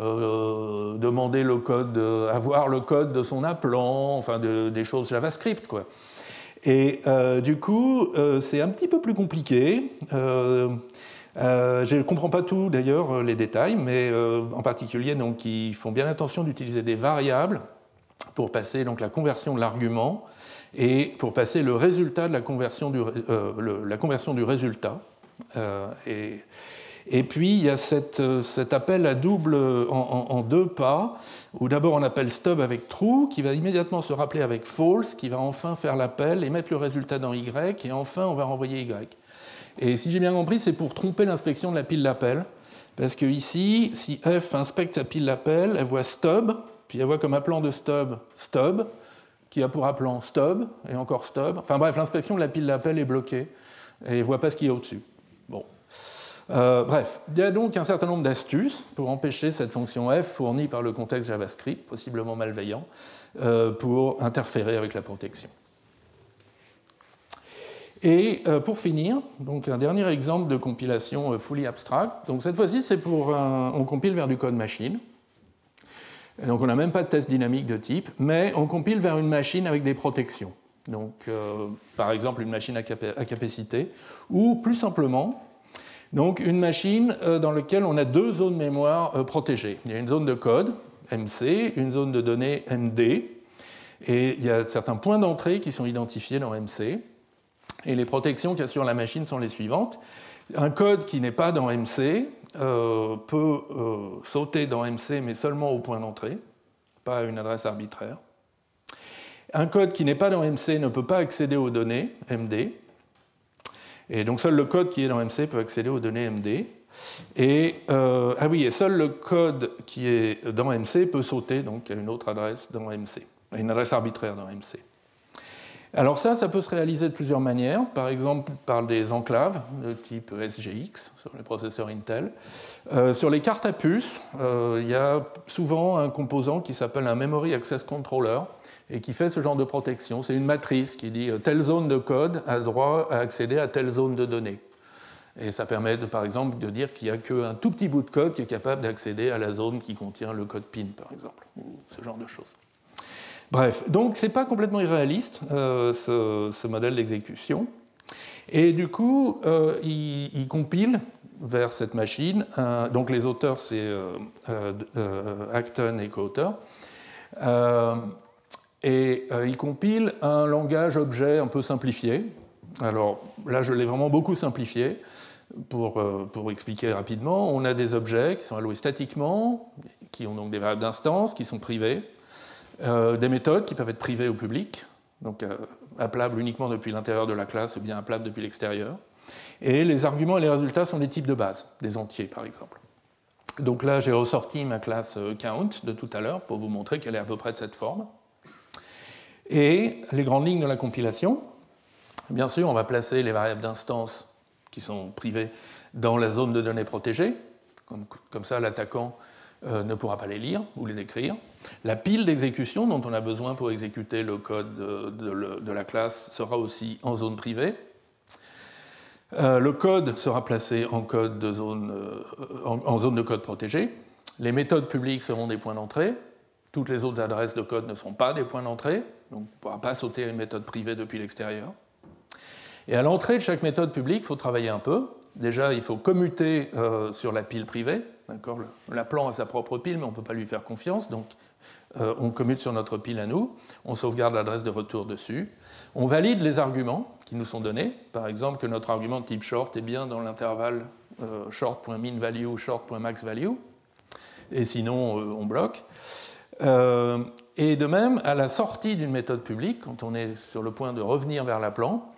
euh, demander le code, avoir le code de son appelant, enfin des choses JavaScript. Quoi. Et euh, du coup, euh, c'est un petit peu plus compliqué. je ne comprends pas tout d'ailleurs les détails, mais en particulier, donc, ils font bien attention d'utiliser des variables pour passer donc, la conversion de l'argument et pour passer le résultat de la conversion du, la conversion du résultat. et et puis il y a euh, cet appel à double en, deux pas, où d'abord on appelle stub avec true, qui va immédiatement se rappeler avec false, qui va enfin faire l'appel et mettre le résultat dans y, et enfin on va renvoyer y. Et si j'ai bien compris, c'est pour tromper l'inspection de la pile d'appel, parce que ici, si f inspecte sa pile d'appel, elle voit stub, puis elle voit comme appelant de stub stub, qui a pour appelant stub, et encore stub. Enfin bref, l'inspection de la pile d'appel est bloquée, et ne voit pas ce qu'il y a au-dessus. Euh, bref, il y a donc un certain nombre d'astuces pour empêcher cette fonction f fournie par le contexte JavaScript, possiblement malveillant, euh, pour interférer avec la protection. Et euh, pour finir, donc un dernier exemple de compilation fully abstract. Donc cette fois-ci, c'est pour on compile vers du code machine. donc on n'a même pas de test dynamique de type, mais on compile vers une machine avec des protections. Donc par exemple une machine à capacité, ou plus simplement donc une machine euh, dans laquelle on a deux zones mémoire euh, protégées. Il y a une zone de code, MC, une zone de données, MD, et il y a certains points d'entrée qui sont identifiés dans MC. Et les protections sur la machine sont les suivantes. Un code qui n'est pas dans MC euh, peut sauter dans MC, mais seulement au point d'entrée, pas à une adresse arbitraire. Un code qui n'est pas dans MC ne peut pas accéder aux données, MD, et donc seul le code qui est dans MC peut accéder aux données MD. Et, euh, ah oui, et seul le code qui est dans MC peut sauter donc, à une autre adresse dans MC, à une adresse arbitraire dans MC. Alors ça, ça peut se réaliser de plusieurs manières, par exemple par des enclaves de type SGX sur les processeurs Intel. Euh, sur les cartes à puce, euh, il y a souvent un composant qui s'appelle un Memory Access Controller, et qui fait ce genre de protection. C'est une matrice qui dit euh, telle zone de code a droit à accéder à telle zone de données. Et ça permet de, par exemple de dire qu'il n'y a qu'un tout petit bout de code qui est capable d'accéder à la zone qui contient le code PIN, par exemple, ou ce genre de choses. Bref, donc ce n'est pas complètement irréaliste, euh, ce, modèle d'exécution. Et du coup, euh, il, compile vers cette machine, donc les auteurs, c'est Acton et co-auteurs, et euh, il compile un langage objet un peu simplifié. Alors là, je l'ai vraiment beaucoup simplifié pour, euh, pour, expliquer rapidement. On a des objets qui sont alloués statiquement, qui ont donc des variables d'instance, qui sont privées, euh, des méthodes qui peuvent être privées au public, donc appelables uniquement depuis l'intérieur de la classe ou bien appelables depuis l'extérieur. Et les arguments et les résultats sont des types de base, des entiers par exemple. Donc là, j'ai ressorti ma classe count de tout à l'heure pour vous montrer qu'elle est à peu près de cette forme. Et les grandes lignes de la compilation, bien sûr, on va placer les variables d'instance qui sont privées dans la zone de données protégée, comme, ça l'attaquant euh, ne pourra pas les lire ou les écrire. La pile d'exécution dont on a besoin pour exécuter le code de, la classe sera aussi en zone privée. le code sera placé en, code de zone, en, zone de code protégée. Les méthodes publiques seront des points d'entrée. Toutes les autres adresses de code ne sont pas des points d'entrée, donc on ne pourra pas sauter une méthode privée depuis l'extérieur. Et à l'entrée de chaque méthode publique, il faut travailler un peu. Déjà, il faut commuter sur la pile privée. L'appelant a sa propre pile, mais on ne peut pas lui faire confiance, donc euh, on commute sur notre pile à nous, on sauvegarde l'adresse de retour dessus, on valide les arguments qui nous sont donnés, par exemple que notre argument de type short est bien dans l'intervalle euh, short.min_value ou short.max_value, et sinon euh, on bloque. Et de même, à la sortie d'une méthode publique, quand on est sur le point de revenir vers l'appelant,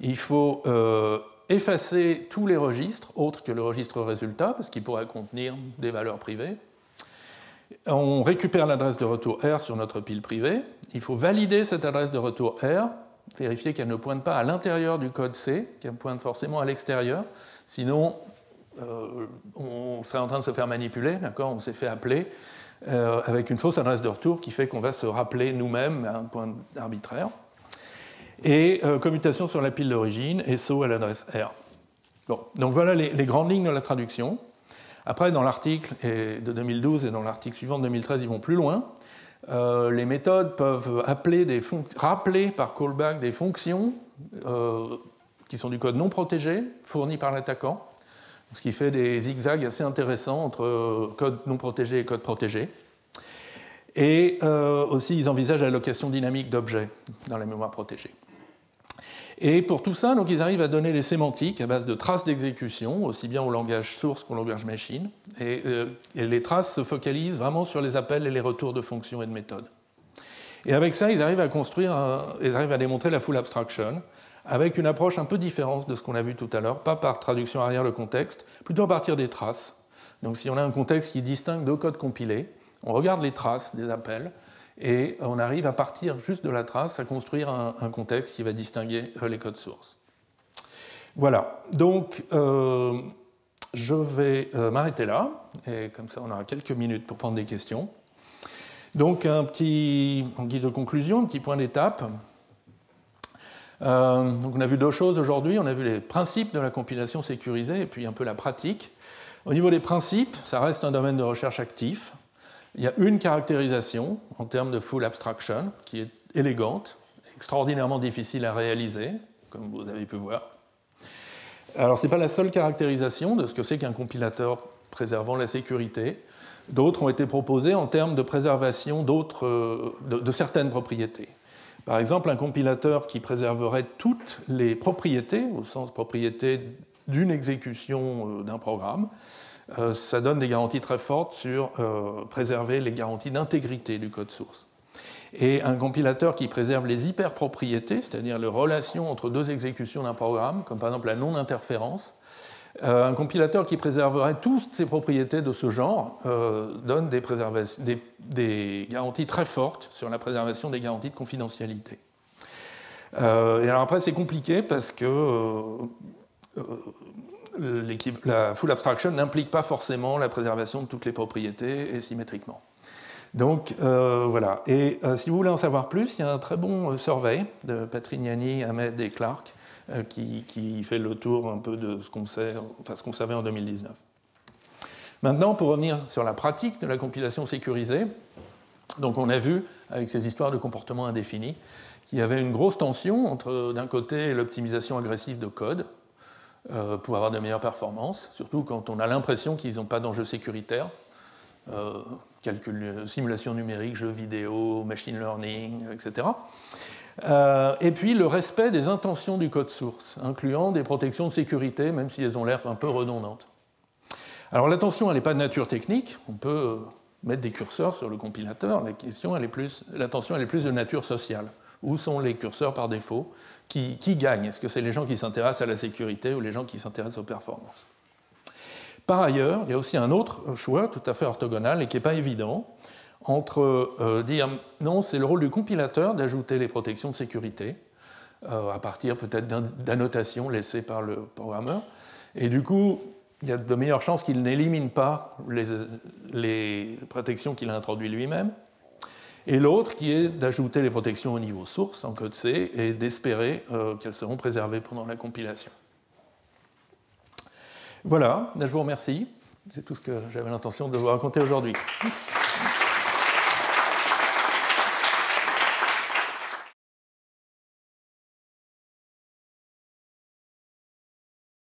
il faut effacer tous les registres autres que le registre résultat, parce qu'il pourrait contenir des valeurs privées, on récupère l'adresse de retour R sur notre pile privée. Il faut valider cette adresse de retour R, vérifier qu'elle ne pointe pas à l'intérieur du code C, qu'elle pointe forcément à l'extérieur. Sinon, euh, on serait en train de se faire manipuler, d'accord? On s'est fait appeler euh, avec une fausse adresse de retour qui fait qu'on va se rappeler nous-mêmes à un point arbitraire. Et euh, commutation sur la pile d'origine et saut à l'adresse R. Bon, donc voilà les grandes lignes de la traduction. Après, dans l'article de 2012 et dans l'article suivant de 2013, ils vont plus loin. Euh, les méthodes peuvent appeler rappeler par callback des fonctions qui sont du code non protégé, fourni par l'attaquant, ce qui fait des zigzags assez intéressants entre code non protégé et code protégé. Et euh, aussi, ils envisagent l'allocation dynamique d'objets dans la mémoire protégée. Et pour tout ça, donc, ils arrivent à donner les sémantiques à base de traces d'exécution, aussi bien au langage source qu'au langage machine. Euh, et, les traces se focalisent vraiment sur les appels et les retours de fonctions et de méthodes. Et avec ça, ils arrivent à construire, ils arrivent à démontrer la full abstraction, avec une approche un peu différente de ce qu'on a vu tout à l'heure, pas par traduction arrière le contexte, plutôt à partir des traces. Donc si on a un contexte qui distingue deux codes compilés, on regarde les traces des appels, et on arrive à partir juste de la trace à construire un, contexte qui va distinguer les codes sources. Voilà, donc euh, je vais euh, m'arrêter là, et comme ça on aura quelques minutes pour prendre des questions. Donc un petit, en guise de conclusion, un petit point d'étape. Euh, donc on a vu deux choses aujourd'hui, on a vu les principes de la compilation sécurisée et puis un peu la pratique. Au niveau des principes, ça reste un domaine de recherche actif. Il y a une caractérisation en termes de full abstraction qui est élégante, extraordinairement difficile à réaliser, comme vous avez pu voir. Alors, ce n'est pas la seule caractérisation de ce que c'est qu'un compilateur préservant la sécurité. D'autres ont été proposés en termes de préservation de, de, certaines propriétés. Par exemple, un compilateur qui préserverait toutes les propriétés, au sens propriété d'une exécution euh, d'un programme, euh, ça donne des garanties très fortes sur euh, préserver les garanties d'intégrité du code source. Et un compilateur qui préserve les hyperpropriétés, c'est-à-dire les relations entre deux exécutions d'un programme, comme par exemple la non-interférence, euh, un compilateur qui préserverait toutes ces propriétés de ce genre donne des, garanties très fortes sur la préservation des garanties de confidentialité. et alors après, c'est compliqué parce que la full abstraction n'implique pas forcément la préservation de toutes les propriétés et symétriquement. Donc euh, voilà. Et euh, si vous voulez en savoir plus, il y a un très bon euh, survey de Patrignani, Ahmed et Clark qui, fait le tour un peu de ce qu'on savait en 2019. Maintenant, pour revenir sur la pratique de la compilation sécurisée, donc on a vu avec ces histoires de comportement indéfini qu'il y avait une grosse tension entre d'un côté l'optimisation agressive de code, euh, pour avoir de meilleures performances, surtout quand on a l'impression qu'ils n'ont pas d'enjeux sécuritaires. Euh, calcul, simulation numérique, jeux vidéo, machine learning, etc. Euh, et puis le respect des intentions du code source, incluant des protections de sécurité, même si elles ont l'air un peu redondantes. Alors l'attention, elle n'est pas de nature technique, on peut mettre des curseurs sur le compilateur, la question, elle est plus, l'attention, elle est plus de nature sociale. Où sont les curseurs par défaut? Qui, gagne? Est-ce que c'est les gens qui s'intéressent à la sécurité ou les gens qui s'intéressent aux performances? Par ailleurs, il y a aussi un autre choix tout à fait orthogonal et qui n'est pas évident entre euh, dire non, c'est le rôle du compilateur d'ajouter les protections de sécurité euh, à partir peut-être d'annotations laissées par le programmeur, et du coup, il y a de meilleures chances qu'il n'élimine pas les, protections qu'il a introduites lui-même, et l'autre qui est d'ajouter les protections au niveau source en code C et d'espérer euh, qu'elles seront préservées pendant la compilation. Voilà, je vous remercie. C'est tout ce que j'avais l'intention de vous raconter aujourd'hui.